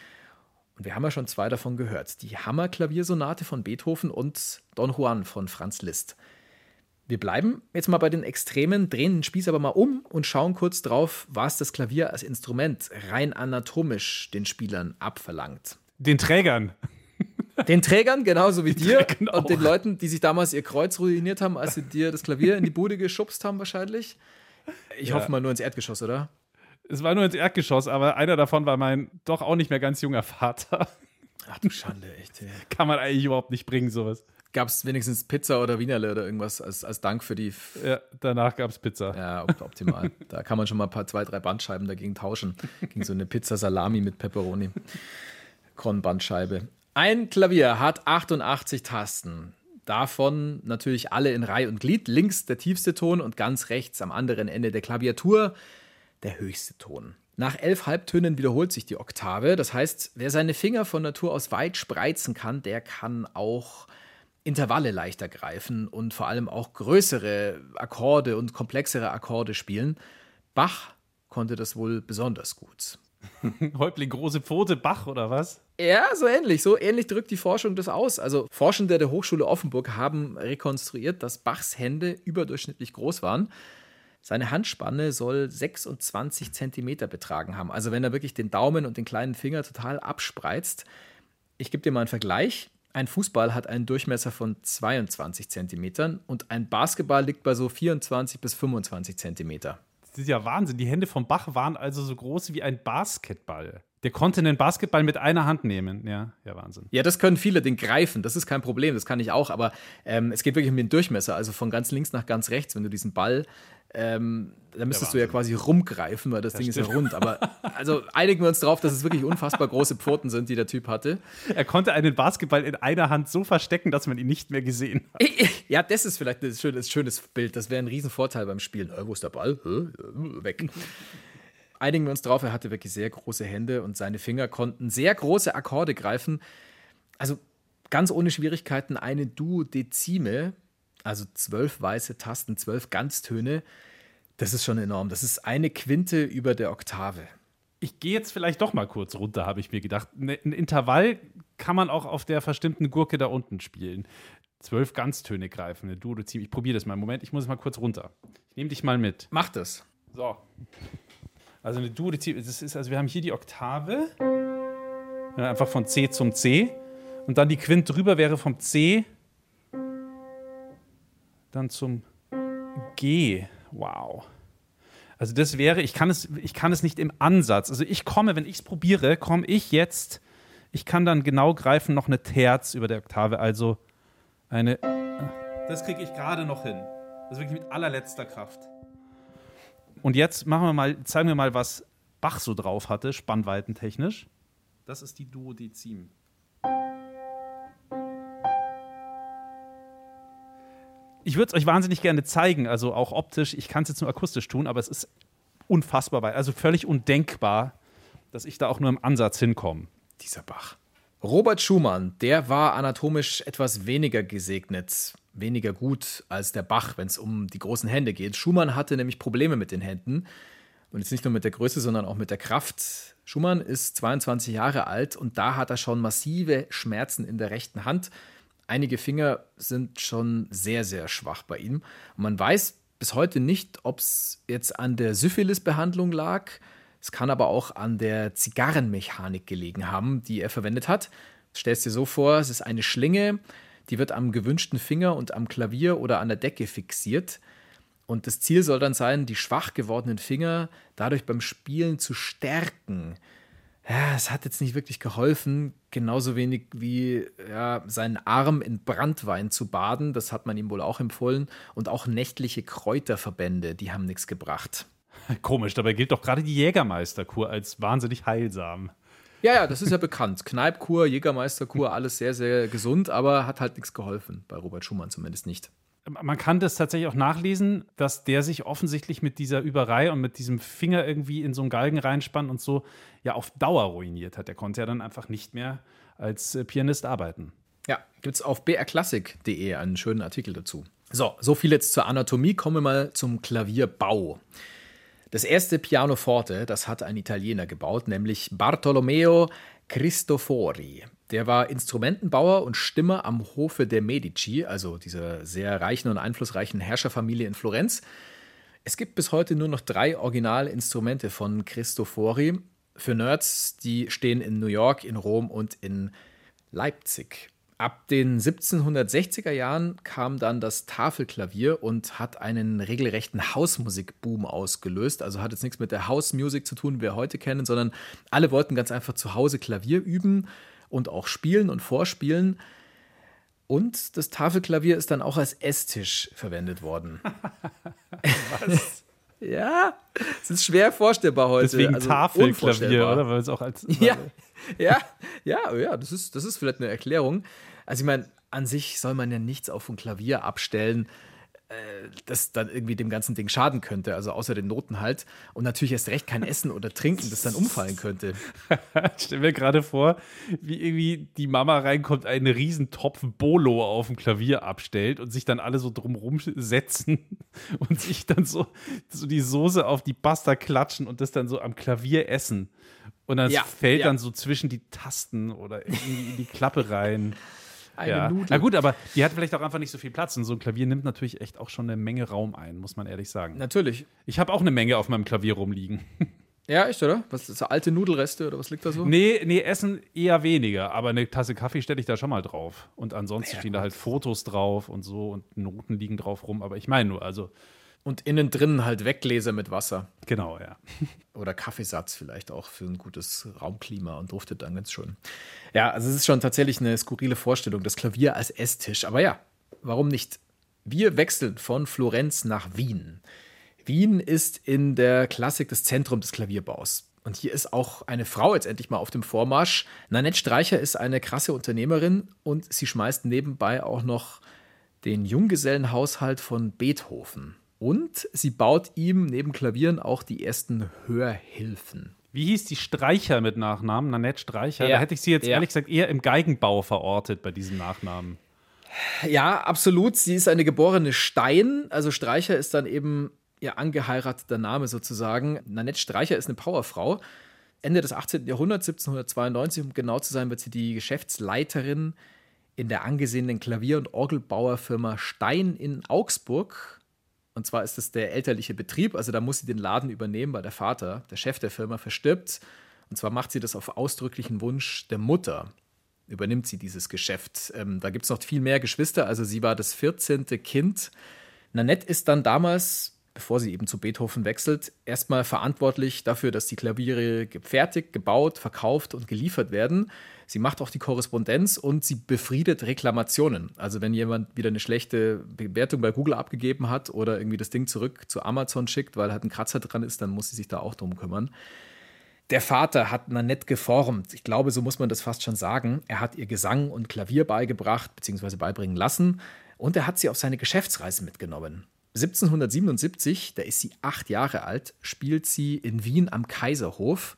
Und wir haben ja schon zwei davon gehört. Die Hammer-Klaviersonate von Beethoven und Don Juan von Franz Liszt. Wir bleiben jetzt mal bei den Extremen, drehen den Spieß aber mal um und schauen kurz drauf, was das Klavier als Instrument rein anatomisch den Spielern abverlangt. Den Trägern. Den Trägern, genauso wie dir. Trägern und den. Leuten, die sich damals ihr Kreuz ruiniert haben, als sie dir das Klavier in die Bude geschubst haben, wahrscheinlich. Ich Ja. hoffe mal nur ins Erdgeschoss, oder? Es war nur ins Erdgeschoss, aber einer davon war mein doch auch nicht mehr ganz junger Vater. Ach du Schande, echt. Kann man eigentlich überhaupt nicht bringen, sowas. Gab es wenigstens Pizza oder Wienerle oder irgendwas als, als Dank für die. Ja, danach gab es Pizza. Ja, op- optimal. da kann man schon mal ein paar, zwei, drei Bandscheiben dagegen tauschen. Gegen so eine Pizza Salami mit Pepperoni. Kornbandscheibe. Ein Klavier hat 88 Tasten. Davon natürlich alle in Reihe und Glied. Links der tiefste Ton und ganz rechts am anderen Ende der Klaviatur der höchste Ton. Nach elf Halbtönen wiederholt sich die Oktave. Das heißt, wer seine Finger von Natur aus weit spreizen kann, der kann auch Intervalle leichter greifen und vor allem auch größere Akkorde und komplexere Akkorde spielen. Bach konnte das wohl besonders gut. Häuptling große Pfote, Bach oder was? Ja, so ähnlich. So ähnlich drückt die Forschung das aus. Also Forschende der Hochschule Offenburg haben rekonstruiert, dass Bachs Hände überdurchschnittlich groß waren. Seine Handspanne soll 26 Zentimeter betragen haben. Also wenn er wirklich den Daumen und den kleinen Finger total abspreizt. Ich gebe dir mal einen Vergleich. Ein Fußball hat einen Durchmesser von 22 Zentimetern und ein Basketball liegt bei so 24 bis 25 Zentimeter. Das ist ja Wahnsinn. Die Hände vom Bach waren also so groß wie ein Basketball. Der konnte einen Basketball mit einer Hand nehmen. Ja, ja, Wahnsinn. Ja, das können viele, den greifen. Das ist kein Problem, das kann ich auch. Aber ähm, es geht wirklich um den Durchmesser. Also von ganz links nach ganz rechts, wenn du diesen Ball, ähm, da müsstest du ja quasi rumgreifen, weil das, Ding ist ja rund. Aber also einigen wir uns darauf, dass es wirklich unfassbar große Pfoten sind, die der Typ hatte. Er konnte einen Basketball in einer Hand so verstecken, dass man ihn nicht mehr gesehen hat. Ja, das ist vielleicht ein schönes, schönes Bild. Das wäre ein Riesenvorteil beim Spielen. Äh, wo ist der Ball? Äh, Weg. Einigen wir uns drauf, er hatte wirklich sehr große Hände und seine Finger konnten sehr große Akkorde greifen. Also ganz ohne Schwierigkeiten eine Duodezime, also zwölf weiße Tasten, zwölf Ganztöne. Das ist schon enorm. Das ist eine Quinte über der Oktave. Ich gehe jetzt vielleicht doch mal kurz runter, habe ich mir gedacht. Ne- Ein Intervall kann man auch auf der verstimmten Gurke da unten spielen. Zwölf Ganztöne greifen, eine Duodezim. Ich probiere das mal. Moment, ich muss mal kurz runter. Ich nehme dich mal mit. Mach das. So. Also eine Duodezim, das ist, also wir haben hier die Oktave. Einfach von C zum C. Und dann die Quint drüber wäre vom C dann zum G. Wow. Also das wäre, ich kann es, ich kann es nicht im Ansatz. Also ich komme, wenn ich es probiere, komme ich jetzt, ich kann dann genau greifen, noch eine Terz über der Oktave, also eine. Das kriege ich gerade noch hin. Das ist wirklich mit allerletzter Kraft. Und jetzt machen wir mal, zeigen wir mal, was Bach so drauf hatte, spannweitentechnisch. Das ist die Duodezim. Ich würde es euch wahnsinnig gerne zeigen, also auch optisch. Ich kann es jetzt nur akustisch tun, aber es ist unfassbar weit, also völlig undenkbar, dass ich da auch nur im Ansatz hinkomme. Dieser Bach. Robert Schumann, der war anatomisch etwas weniger gesegnet, weniger gut als der Bach, wenn es um die großen Hände geht. Schumann hatte nämlich Probleme mit den Händen. Und jetzt nicht nur mit der Größe, sondern auch mit der Kraft. Schumann ist 22 Jahre alt und da hat er schon massive Schmerzen in der rechten Hand. Einige Finger sind schon sehr, sehr schwach bei ihm. Und man weiß bis heute nicht, ob es jetzt an der Syphilis-Behandlung lag. Es kann aber auch an der Zigarrenmechanik gelegen haben, die er verwendet hat. Stell es dir so vor, es ist eine Schlinge, die wird am gewünschten Finger und am Klavier oder an der Decke fixiert. Und das Ziel soll dann sein, die schwach gewordenen Finger dadurch beim Spielen zu stärken. Ja, es hat jetzt nicht wirklich geholfen, genauso wenig wie ja, seinen Arm in Brandwein zu baden, das hat man ihm wohl auch empfohlen, und auch nächtliche Kräuterverbände, die haben nichts gebracht. Komisch, dabei gilt doch gerade die Jägermeisterkur als wahnsinnig heilsam. Ja, ja, das ist ja bekannt. Kneipkur, Jägermeisterkur, alles sehr, sehr gesund, aber hat halt nichts geholfen, bei Robert Schumann zumindest nicht. Man kann das tatsächlich auch nachlesen, dass der sich offensichtlich mit dieser Überei und mit diesem Finger irgendwie in so einen Galgen reinspannt und so ja auf Dauer ruiniert hat. Der konnte ja dann einfach nicht mehr als äh, Pianist arbeiten. Ja, gibt es auf brklassik.de einen schönen Artikel dazu. So, so viel jetzt zur Anatomie. Kommen wir mal zum Klavierbau. Das erste Pianoforte, das hat ein Italiener gebaut, nämlich Bartolomeo Cristofori. Der war Instrumentenbauer und Stimmer am Hofe der Medici, also dieser sehr reichen und einflussreichen Herrscherfamilie in Florenz. Es gibt bis heute nur noch drei Originalinstrumente von Cristofori. Für Nerds, die stehen in New York, in Rom und in Leipzig. Ab den 1760er Jahren kam dann das Tafelklavier und hat einen regelrechten Hausmusikboom ausgelöst. Also hat jetzt nichts mit der Hausmusik zu tun, wie wir heute kennen, sondern alle wollten ganz einfach zu Hause Klavier üben und auch spielen und vorspielen. Und das Tafelklavier ist dann auch als Esstisch verwendet worden. Was? ja, es ist schwer vorstellbar heute. Deswegen also Tafelklavier, oder? Weil es auch als. Ja, ja, ja, ja, das ist, das ist vielleicht eine Erklärung. Also ich meine, an sich soll man ja nichts auf ein Klavier abstellen, das dann irgendwie dem ganzen Ding schaden könnte, also außer den Noten halt. Und natürlich erst recht kein Essen oder Trinken, das dann umfallen könnte. Ich stell mir gerade vor, wie irgendwie die Mama reinkommt, einen riesen Topf Bolo auf dem Klavier abstellt und sich dann alle so drumrum setzen und sich dann so, so die Soße auf die Pasta klatschen und das dann so am Klavier essen. Und das Ja, fällt ja. dann so zwischen die Tasten oder irgendwie in die Klappe rein. Eine ja. Nudel. Na gut, aber die hat vielleicht auch einfach nicht so viel Platz. Und so ein Klavier nimmt natürlich echt auch schon eine Menge Raum ein, muss man ehrlich sagen. Natürlich. Ich habe auch eine Menge auf meinem Klavier rumliegen. Ja, echt, oder? Was ist das, alte Nudelreste oder was liegt da so? Nee, nee, Essen eher weniger, aber eine Tasse Kaffee stelle ich da schon mal drauf. Und ansonsten stehen da halt Fotos drauf und so und Noten liegen drauf rum. Aber ich meine nur, also, Und innen drin halt Weggläser mit Wasser. genau, ja. Oder Kaffeesatz vielleicht auch für ein gutes Raumklima und duftet dann ganz schön. Ja, also es ist schon tatsächlich eine skurrile Vorstellung, das Klavier als Esstisch. Aber ja, warum nicht? Wir wechseln von Florenz nach Wien. Wien ist in der Klassik das Zentrum des Klavierbaus. Und hier ist auch eine Frau jetzt endlich mal auf dem Vormarsch. Nanette Streicher ist eine krasse Unternehmerin und sie schmeißt nebenbei auch noch den Junggesellenhaushalt von Beethoven. Und sie baut ihm neben Klavieren auch die ersten Hörhilfen. Wie hieß die Streicher mit Nachnamen? Nanette Streicher? Ja. Da hätte ich sie jetzt Ja. ehrlich gesagt eher im Geigenbau verortet bei diesem Nachnamen. Ja, absolut. Sie ist eine geborene Stein. Also Streicher ist dann eben ihr angeheirateter Name sozusagen. Nanette Streicher ist eine Powerfrau. Ende des 18. Jahrhunderts, 1792, um genau zu sein, wird sie die Geschäftsleiterin in der angesehenen Klavier- und Orgelbauerfirma Stein in Augsburg. Und zwar ist es der elterliche Betrieb, also da muss sie den Laden übernehmen, weil der Vater, der Chef der Firma, verstirbt. Und zwar macht sie das auf ausdrücklichen Wunsch der Mutter übernimmt sie dieses Geschäft. Ähm, da gibt es noch viel mehr Geschwister. Also sie war das 14. Kind. Nanette ist dann damals, bevor sie eben zu Beethoven wechselt, erstmal verantwortlich dafür, dass die Klaviere gefertigt, gebaut, verkauft und geliefert werden. Sie macht auch die Korrespondenz und sie befriedet Reklamationen. Also wenn jemand wieder eine schlechte Bewertung bei Google abgegeben hat oder irgendwie das Ding zurück zu Amazon schickt, weil halt ein Kratzer dran ist, dann muss sie sich da auch drum kümmern. Der Vater hat Nanette geformt. Ich glaube, so muss man das fast schon sagen. Er hat ihr Gesang und Klavier beigebracht bzw. beibringen lassen und er hat sie auf seine Geschäftsreise mitgenommen. 1777, da ist sie acht Jahre alt, spielt sie in Wien am Kaiserhof.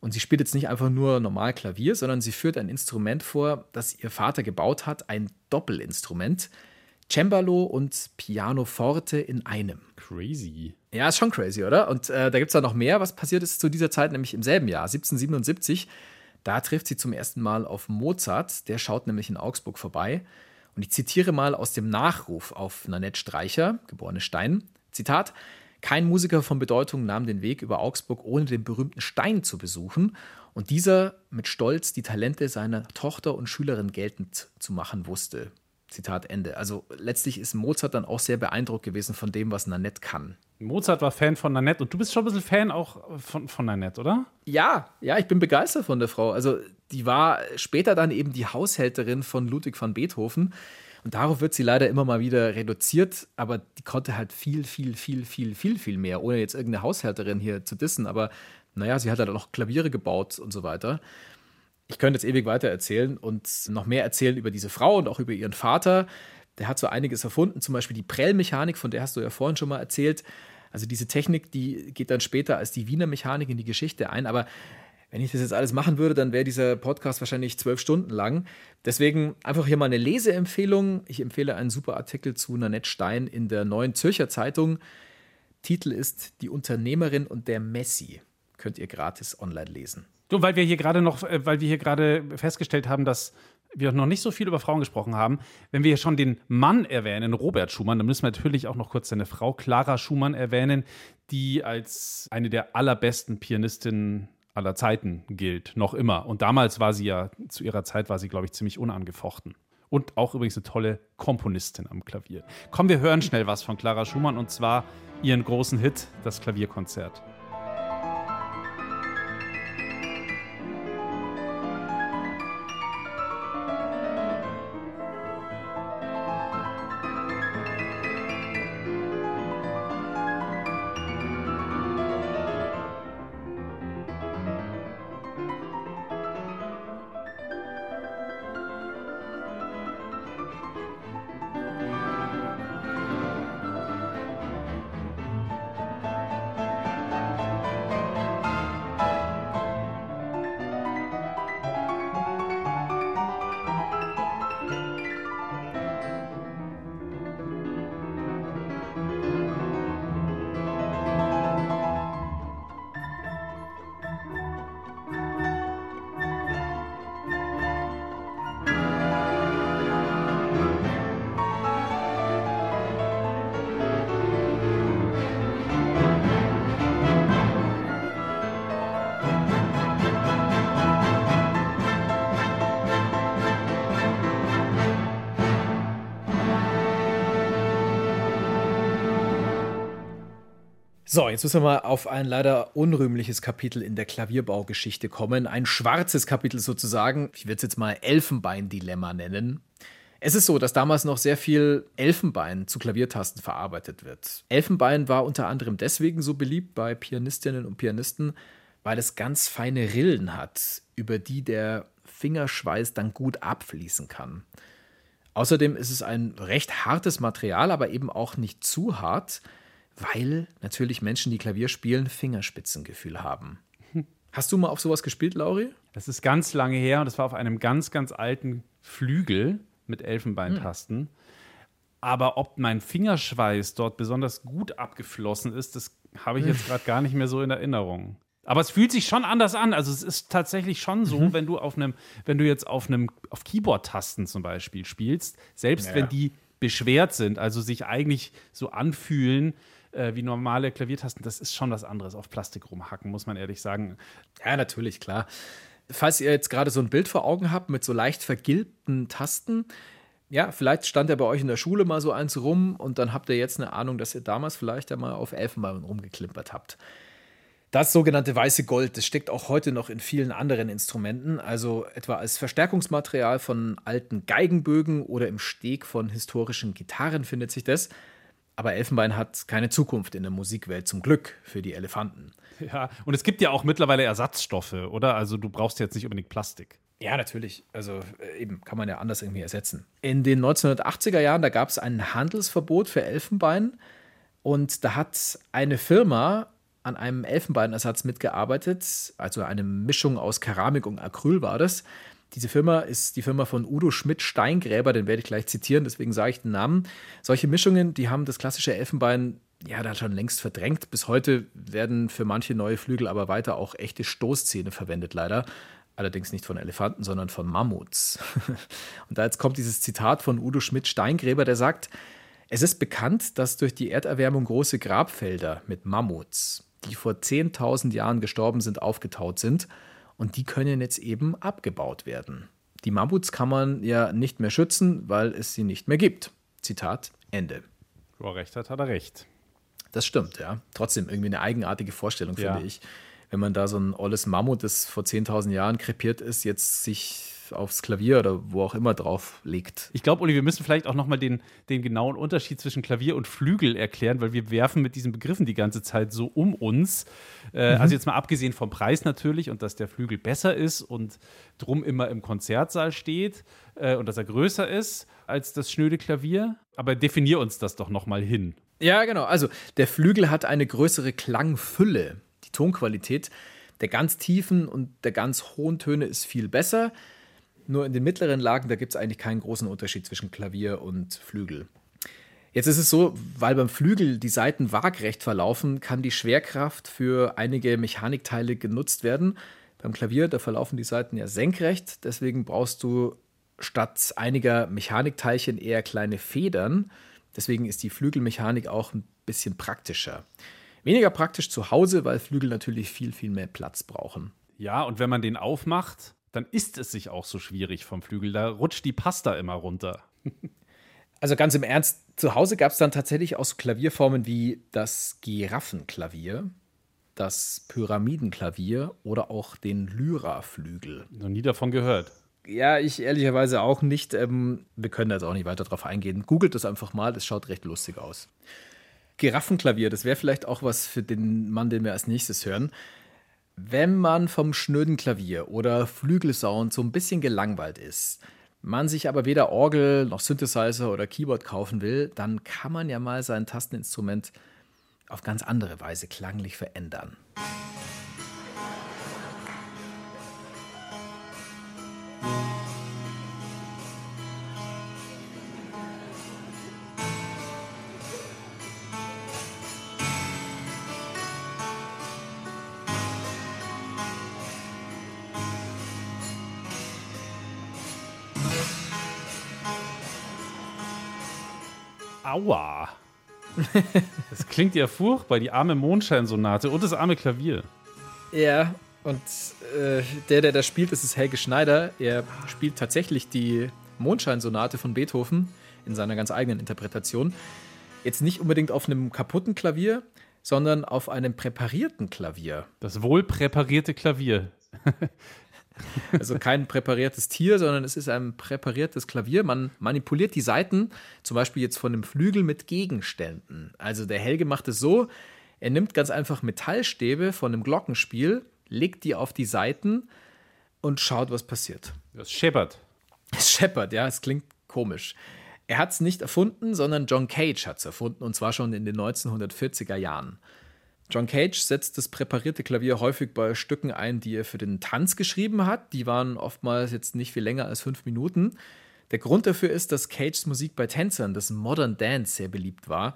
Und sie spielt jetzt nicht einfach nur normal Klavier, sondern sie führt ein Instrument vor, das ihr Vater gebaut hat, ein Doppelinstrument. Cembalo und Pianoforte in einem. Crazy. Ja, ist schon crazy, oder? Und äh, da gibt es da noch mehr, was passiert ist zu dieser Zeit, nämlich im selben Jahr, 1777. Da trifft sie zum ersten Mal auf Mozart, der schaut nämlich in Augsburg vorbei. Und ich zitiere mal aus dem Nachruf auf Nanette Streicher, geborene Stein. Zitat: Kein Musiker von Bedeutung nahm den Weg über Augsburg, ohne den berühmten Stein zu besuchen. Und dieser mit Stolz die Talente seiner Tochter und Schülerin geltend zu machen wusste. Zitat Ende. Also letztlich ist Mozart dann auch sehr beeindruckt gewesen von dem, was Nanette kann. Mozart war Fan von Nanette und du bist schon ein bisschen Fan auch von, von Nanette, oder? Ja, ja, ich bin begeistert von der Frau. Also, die war später dann eben die Haushälterin von Ludwig van Beethoven. Und darauf wird sie leider immer mal wieder reduziert, aber die konnte halt viel, viel, viel, viel, viel, viel mehr, ohne jetzt irgendeine Haushälterin hier zu dissen. Aber naja, sie hat halt auch Klaviere gebaut und so weiter. Ich könnte jetzt ewig weiter erzählen und noch mehr erzählen über diese Frau und auch über ihren Vater. Der hat so einiges erfunden, zum Beispiel die Prellmechanik, von der hast du ja vorhin schon mal erzählt. Also diese Technik, die geht dann später als die Wiener Mechanik in die Geschichte ein, aber wenn ich das jetzt alles machen würde, dann wäre dieser Podcast wahrscheinlich zwölf Stunden lang. Deswegen einfach hier mal eine Leseempfehlung. Ich empfehle einen super Artikel zu Nanette Stein in der Neuen Zürcher Zeitung. Titel ist Die Unternehmerin und der Messi. Könnt ihr gratis online lesen. Du, weil wir hier gerade noch, äh, weil wir hier gerade festgestellt haben, dass wir noch nicht so viel über Frauen gesprochen haben. Wenn wir schon den Mann erwähnen, Robert Schumann, dann müssen wir natürlich auch noch kurz seine Frau Clara Schumann erwähnen, die als eine der allerbesten Pianistinnen aller Zeiten gilt, noch immer. Und damals war sie ja, zu ihrer Zeit war sie, glaube ich, ziemlich unangefochten. Und auch übrigens eine tolle Komponistin am Klavier. Komm, wir hören schnell was von Clara Schumann und zwar ihren großen Hit, das Klavierkonzert. So, jetzt müssen wir mal auf ein leider unrühmliches Kapitel in der Klavierbaugeschichte kommen. Ein schwarzes Kapitel sozusagen. Ich würde es jetzt mal Elfenbein-Dilemma nennen. Es ist so, dass damals noch sehr viel Elfenbein zu Klaviertasten verarbeitet wird. Elfenbein war unter anderem deswegen so beliebt bei Pianistinnen und Pianisten, weil es ganz feine Rillen hat, über die der Fingerschweiß dann gut abfließen kann. Außerdem ist es ein recht hartes Material, aber eben auch nicht zu hart weil natürlich Menschen, die Klavier spielen, Fingerspitzengefühl haben. Hast du mal auf sowas gespielt, Lauri? Das ist ganz lange her und das war auf einem ganz, ganz alten Flügel mit Elfenbeintasten. Hm. Aber ob mein Fingerschweiß dort besonders gut abgeflossen ist, das habe ich jetzt gerade gar nicht mehr so in Erinnerung. Aber es fühlt sich schon anders an. Also es ist tatsächlich schon so, mhm. wenn du auf einem, wenn du jetzt auf einem, auf Keyboard-Tasten zum Beispiel spielst, selbst ja. wenn die beschwert sind, also sich eigentlich so anfühlen, äh, wie normale Klaviertasten, das ist schon was anderes auf Plastik rumhacken, muss man ehrlich sagen. Ja, natürlich, klar. Falls ihr jetzt gerade so ein Bild vor Augen habt mit so leicht vergilbten Tasten, ja, vielleicht stand er bei euch in der Schule mal so eins rum und dann habt ihr jetzt eine Ahnung, dass ihr damals vielleicht einmal auf Elfenbein rumgeklimpert habt. Das sogenannte weiße Gold, das steckt auch heute noch in vielen anderen Instrumenten, also etwa als Verstärkungsmaterial von alten Geigenbögen oder im Steg von historischen Gitarren findet sich das. Aber Elfenbein hat keine Zukunft in der Musikwelt, zum Glück für die Elefanten. Ja, und es gibt ja auch mittlerweile Ersatzstoffe, oder? Also du brauchst jetzt nicht unbedingt Plastik. Ja, natürlich. Also äh, eben kann man ja anders irgendwie ersetzen. In den 1980er Jahren, da gab es ein Handelsverbot für Elfenbein. Und da hat eine Firma an einem Elfenbeinersatz mitgearbeitet, also eine Mischung aus Keramik und Acryl war das. Diese Firma ist die Firma von Udo Schmidt-Steingräber, den werde ich gleich zitieren, deswegen sage ich den Namen. Solche Mischungen, die haben das klassische Elfenbein ja da schon längst verdrängt. Bis heute werden für manche neue Flügel aber weiter auch echte Stoßzähne verwendet, leider. Allerdings nicht von Elefanten, sondern von Mammuts. Und da jetzt kommt dieses Zitat von Udo Schmidt-Steingräber, der sagt, es ist bekannt, dass durch die Erderwärmung große Grabfelder mit Mammuts, die vor 10.000 Jahren gestorben sind, aufgetaut sind – und die können jetzt eben abgebaut werden. Die Mammuts kann man ja nicht mehr schützen, weil es sie nicht mehr gibt. Zitat Ende. Wo er recht hat, hat er recht. Das stimmt, ja. Trotzdem irgendwie eine eigenartige Vorstellung, finde ja. ich. Wenn man da so ein olles Mammut, das vor 10.000 Jahren krepiert ist, jetzt sich aufs Klavier oder wo auch immer drauf legt. Ich glaube, Uli, wir müssen vielleicht auch nochmal den, den genauen Unterschied zwischen Klavier und Flügel erklären, weil wir werfen mit diesen Begriffen die ganze Zeit so um uns. Äh, mhm. Also jetzt mal abgesehen vom Preis natürlich und dass der Flügel besser ist und drum immer im Konzertsaal steht äh, und dass er größer ist als das schnöde Klavier. Aber definier uns das doch nochmal hin. Ja, genau. Also der Flügel hat eine größere Klangfülle. Die Tonqualität der ganz tiefen und der ganz hohen Töne ist viel besser. Nur in den mittleren Lagen, da gibt es eigentlich keinen großen Unterschied zwischen Klavier und Flügel. Jetzt ist es so, weil beim Flügel die Seiten waagrecht verlaufen, kann die Schwerkraft für einige Mechanikteile genutzt werden. Beim Klavier, da verlaufen die Seiten ja senkrecht, deswegen brauchst du statt einiger Mechanikteilchen eher kleine Federn. Deswegen ist die Flügelmechanik auch ein bisschen praktischer. Weniger praktisch zu Hause, weil Flügel natürlich viel, viel mehr Platz brauchen. Ja, und wenn man den aufmacht, dann ist es sich auch so schwierig vom Flügel. Da rutscht die Pasta immer runter. Also ganz im Ernst, zu Hause gab es dann tatsächlich auch so Klavierformen wie das Giraffenklavier, das Pyramidenklavier oder auch den Lyraflügel. Noch nie davon gehört. Ja, ich ehrlicherweise auch nicht. Ähm, wir können da jetzt auch nicht weiter drauf eingehen. Googelt das einfach mal, das schaut recht lustig aus. Giraffenklavier, das wäre vielleicht auch was für den Mann, den wir als nächstes hören. Wenn man vom schnöden Klavier oder Flügelsound so ein bisschen gelangweilt ist, man sich aber weder Orgel noch Synthesizer oder Keyboard kaufen will, dann kann man ja mal sein Tasteninstrument auf ganz andere Weise klanglich verändern. Aua. Das klingt ja furchtbar, die arme Mondscheinsonate und das arme Klavier. Ja, und äh, der, der das spielt, ist es Helge Schneider. Er spielt tatsächlich die Mondscheinsonate von Beethoven in seiner ganz eigenen Interpretation. Jetzt nicht unbedingt auf einem kaputten Klavier, sondern auf einem präparierten Klavier. Das wohlpräparierte Klavier. Also kein präpariertes Tier, sondern es ist ein präpariertes Klavier. Man manipuliert die Saiten, zum Beispiel jetzt von einem Flügel mit Gegenständen. Also der Helge macht es so, er nimmt ganz einfach Metallstäbe von einem Glockenspiel, legt die auf die Saiten und schaut, was passiert. Das scheppert. Es scheppert, ja, es klingt komisch. Er hat es nicht erfunden, sondern John Cage hat es erfunden und zwar schon in den 1940er Jahren. John Cage setzt das präparierte Klavier häufig bei Stücken ein, die er für den Tanz geschrieben hat. Die waren oftmals jetzt nicht viel länger als fünf Minuten. Der Grund dafür ist, dass Cages Musik bei Tänzern, das Modern Dance, sehr beliebt war.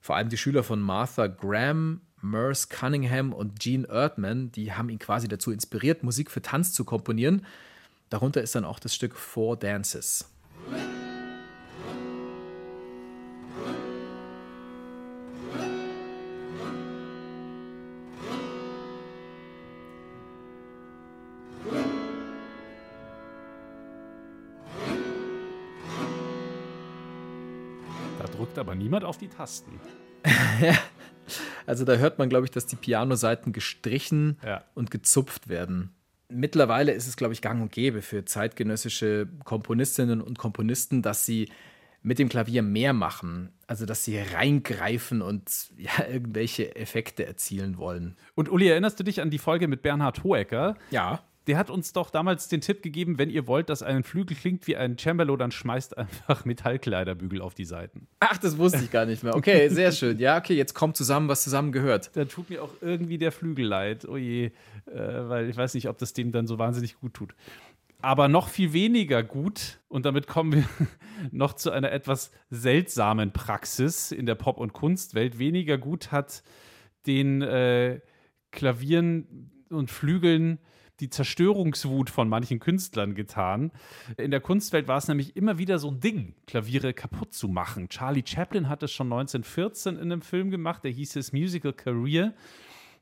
Vor allem die Schüler von Martha Graham, Merce Cunningham und Gene Erdman, die haben ihn quasi dazu inspiriert, Musik für Tanz zu komponieren. Darunter ist dann auch das Stück Four Dances. Drückt aber niemand auf die Tasten. Also da hört man, glaube ich, dass die Pianoseiten gestrichen Ja. und gezupft werden. Mittlerweile ist es, glaube ich, gang und gäbe für zeitgenössische Komponistinnen und Komponisten, dass sie mit dem Klavier mehr machen. Also, dass sie reingreifen und ja, irgendwelche Effekte erzielen wollen. Und Uli, erinnerst du dich an die Folge mit Bernhard Hoecker? Ja. Der hat uns doch damals den Tipp gegeben, wenn ihr wollt, dass ein Flügel klingt wie ein Cembalo, dann schmeißt einfach Metallkleiderbügel auf die Seiten. Ach, das wusste ich gar nicht mehr. Okay, sehr schön. Ja, okay, jetzt kommt zusammen, was zusammen gehört. Da tut mir auch irgendwie der Flügel leid. Oh je, äh, weil ich weiß nicht, ob das dem dann so wahnsinnig gut tut. Aber noch viel weniger gut, und damit kommen wir noch zu einer etwas seltsamen Praxis in der Pop- und Kunstwelt. Weniger gut hat den äh, Klavieren und Flügeln die Zerstörungswut von manchen Künstlern getan. In der Kunstwelt war es nämlich immer wieder so ein Ding, Klaviere kaputt zu machen. Charlie Chaplin hat es schon 1914 in einem Film gemacht, der hieß His Musical Career.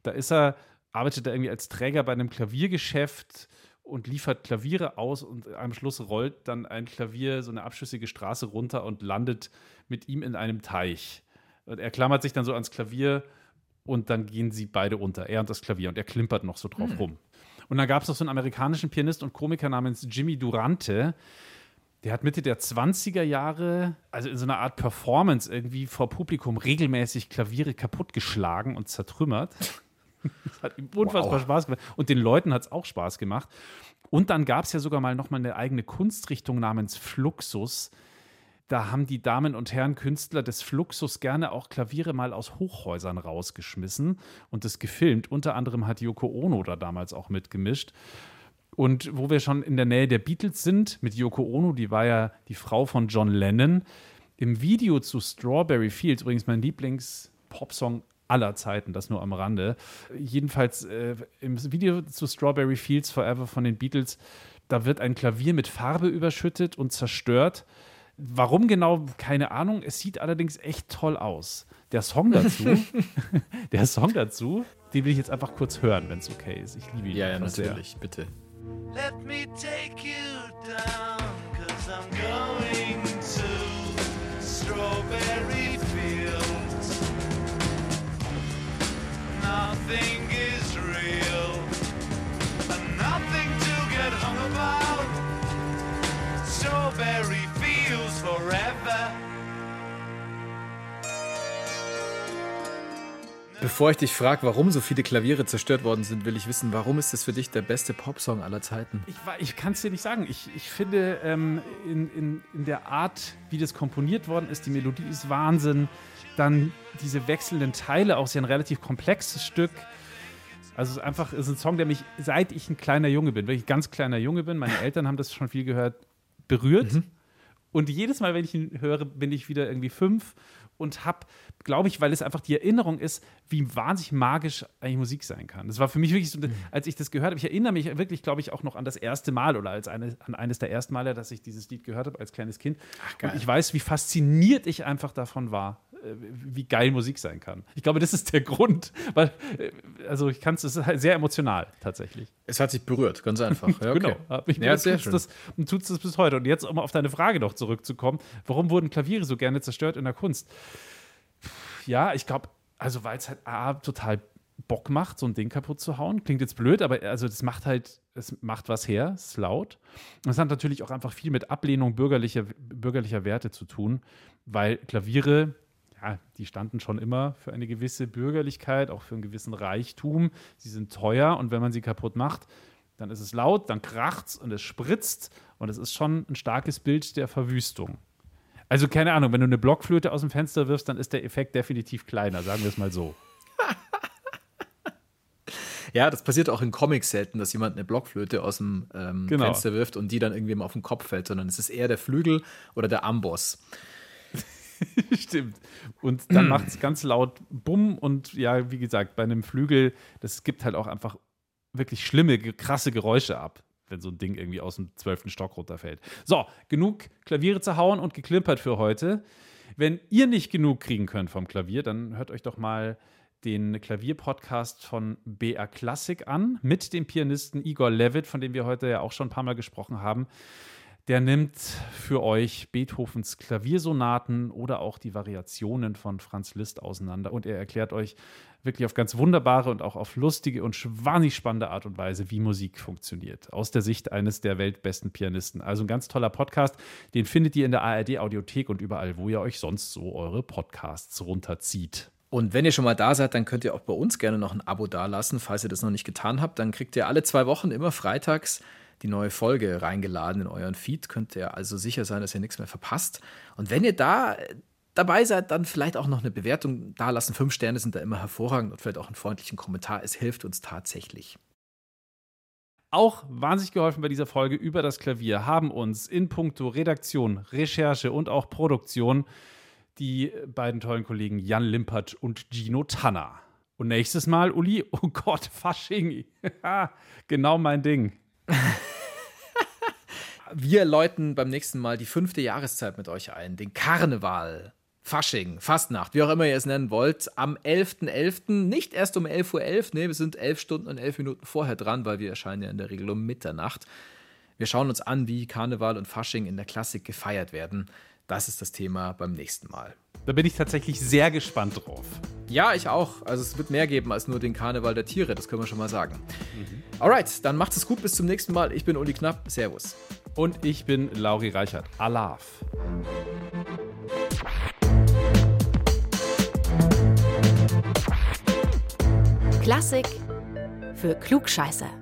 Da ist er, arbeitet er irgendwie als Träger bei einem Klaviergeschäft und liefert Klaviere aus und am Schluss rollt dann ein Klavier so eine abschüssige Straße runter und landet mit ihm in einem Teich. Und er klammert sich dann so ans Klavier und dann gehen sie beide unter, er und das Klavier, und er klimpert noch so drauf rum. Und dann gab es noch so einen amerikanischen Pianist und Komiker namens Jimmy Durante. Der hat Mitte der 20er Jahre, also in so einer Art Performance irgendwie vor Publikum regelmäßig Klaviere kaputtgeschlagen und zertrümmert. Das hat ihm unfassbar Wow. Spaß gemacht. Und den Leuten hat es auch Spaß gemacht. Und dann gab es ja sogar mal nochmal eine eigene Kunstrichtung namens Fluxus. Da haben die Damen und Herren Künstler des Fluxus gerne auch Klaviere mal aus Hochhäusern rausgeschmissen und das gefilmt. Unter anderem hat Yoko Ono da damals auch mitgemischt. Und wo wir schon in der Nähe der Beatles sind, mit Yoko Ono, die war ja die Frau von John Lennon, im Video zu Strawberry Fields, übrigens mein Lieblings-Popsong aller Zeiten, das nur am Rande. Jedenfalls äh, im Video zu Strawberry Fields Forever von den Beatles, da wird ein Klavier mit Farbe überschüttet und zerstört. Warum genau, keine Ahnung. Es sieht allerdings echt toll aus. Der Song dazu, der Song dazu, den will ich jetzt einfach kurz hören, wenn es okay ist. Ich liebe ihn Ja, ja, einfach sehr. natürlich, bitte. Let me take you down, cause I'm going to strawberry fields. Nothing is real, and nothing to get hung about. Strawberry. Bevor ich dich frage, warum so viele Klaviere zerstört worden sind, will ich wissen, warum ist das für dich der beste Popsong aller Zeiten? Ich, ich kann es dir nicht sagen. Ich, ich finde, ähm, in, in, in der Art, wie das komponiert worden ist, die Melodie ist Wahnsinn. Dann diese wechselnden Teile, auch sehr ein relativ komplexes Stück. Also es ist einfach, es ist ein Song, der mich, seit ich ein kleiner Junge bin, wirklich ein ganz kleiner Junge bin, meine Eltern haben das schon viel gehört, berührt. Und jedes Mal, wenn ich ihn höre, bin ich wieder irgendwie fünf und habe, glaube ich, weil es einfach die Erinnerung ist, wie wahnsinnig magisch eigentlich Musik sein kann. Das war für mich wirklich so, als ich das gehört habe, ich erinnere mich wirklich, glaube ich, auch noch an das erste Mal oder als eine, an eines der ersten Male, dass ich dieses Lied gehört habe als kleines Kind. und ich weiß, wie fasziniert ich einfach davon war, wie geil Musik sein kann. Ich glaube, das ist der Grund, weil, äh, also ich kann es, es ist halt sehr emotional tatsächlich. Es hat sich berührt, ganz einfach. Ja, okay. Genau. Mich Ja, sehr schön. Das, und tut es bis heute. Und jetzt, um auf deine Frage noch zurückzukommen, warum wurden Klaviere so gerne zerstört in der Kunst? Ja, ich glaube, also weil es halt A, total Bock macht, so ein Ding kaputt zu hauen. Klingt jetzt blöd, aber also das macht halt, es macht was her, es ist laut. Und es hat natürlich auch einfach viel mit Ablehnung bürgerlicher, bürgerlicher Werte zu tun, weil Klaviere, ja, die standen schon immer für eine gewisse Bürgerlichkeit, auch für einen gewissen Reichtum. Sie sind teuer und wenn man sie kaputt macht, dann ist es laut, dann kracht's und es spritzt und es ist schon ein starkes Bild der Verwüstung. Also keine Ahnung, wenn du eine Blockflöte aus dem Fenster wirfst, dann ist der Effekt definitiv kleiner, sagen wir es mal so. Ja, das passiert auch in Comics selten, dass jemand eine Blockflöte aus dem ähm, Genau. Fenster wirft und die dann irgendwie mal auf den Kopf fällt, sondern es ist eher der Flügel oder der Amboss. Stimmt. Und dann macht es ganz laut Bumm und ja, wie gesagt, bei einem Flügel, das gibt halt auch einfach wirklich schlimme, krasse Geräusche ab, wenn so ein Ding irgendwie aus dem zwölften Stock runterfällt. So, genug Klaviere zu hauen und geklimpert für heute. Wenn ihr nicht genug kriegen könnt vom Klavier, dann hört euch doch mal den Klavierpodcast von BR Classic an mit dem Pianisten Igor Levitt, von dem wir heute ja auch schon ein paar Mal gesprochen haben. Der nimmt für euch Beethovens Klaviersonaten oder auch die Variationen von Franz Liszt auseinander und er erklärt euch wirklich auf ganz wunderbare und auch auf lustige und wahnsinnig spannende Art und Weise, wie Musik funktioniert. Aus der Sicht eines der weltbesten Pianisten. Also ein ganz toller Podcast. Den findet ihr in der ARD Audiothek und überall, wo ihr euch sonst so eure Podcasts runterzieht. Und wenn ihr schon mal da seid, dann könnt ihr auch bei uns gerne noch ein Abo dalassen. Falls ihr das noch nicht getan habt, dann kriegt ihr alle zwei Wochen immer freitags die neue Folge reingeladen in euren Feed. Könnt ihr also sicher sein, dass ihr nichts mehr verpasst. Und wenn ihr da äh, dabei seid, dann vielleicht auch noch eine Bewertung dalassen. Fünf Sterne sind da immer hervorragend und vielleicht auch einen freundlichen Kommentar. Es hilft uns tatsächlich. Auch wahnsinnig geholfen bei dieser Folge über das Klavier haben uns in puncto Redaktion, Recherche und auch Produktion die beiden tollen Kollegen Jan Limpert und Gino Tanner. Und nächstes Mal, Uli, oh Gott, Fasching. genau mein Ding. Wir läuten beim nächsten Mal die fünfte Jahreszeit mit euch ein, den Karneval. Fasching, Fastnacht, wie auch immer ihr es nennen wollt, am 11.11. Nicht erst um 11.11 Uhr, nee, wir sind 11 Stunden und 11 Minuten vorher dran, weil wir erscheinen ja in der Regel um Mitternacht. Wir schauen uns an, wie Karneval und Fasching in der Klassik gefeiert werden. Das ist das Thema beim nächsten Mal. Da bin ich tatsächlich sehr gespannt drauf. Ja, ich auch. Also es wird mehr geben als nur den Karneval der Tiere, das können wir schon mal sagen. Alright, dann macht es gut, bis zum nächsten Mal. Ich bin Uli Knapp, Servus. Und ich bin Lauri Reichert. Alaf. Klassik für Klugscheißer.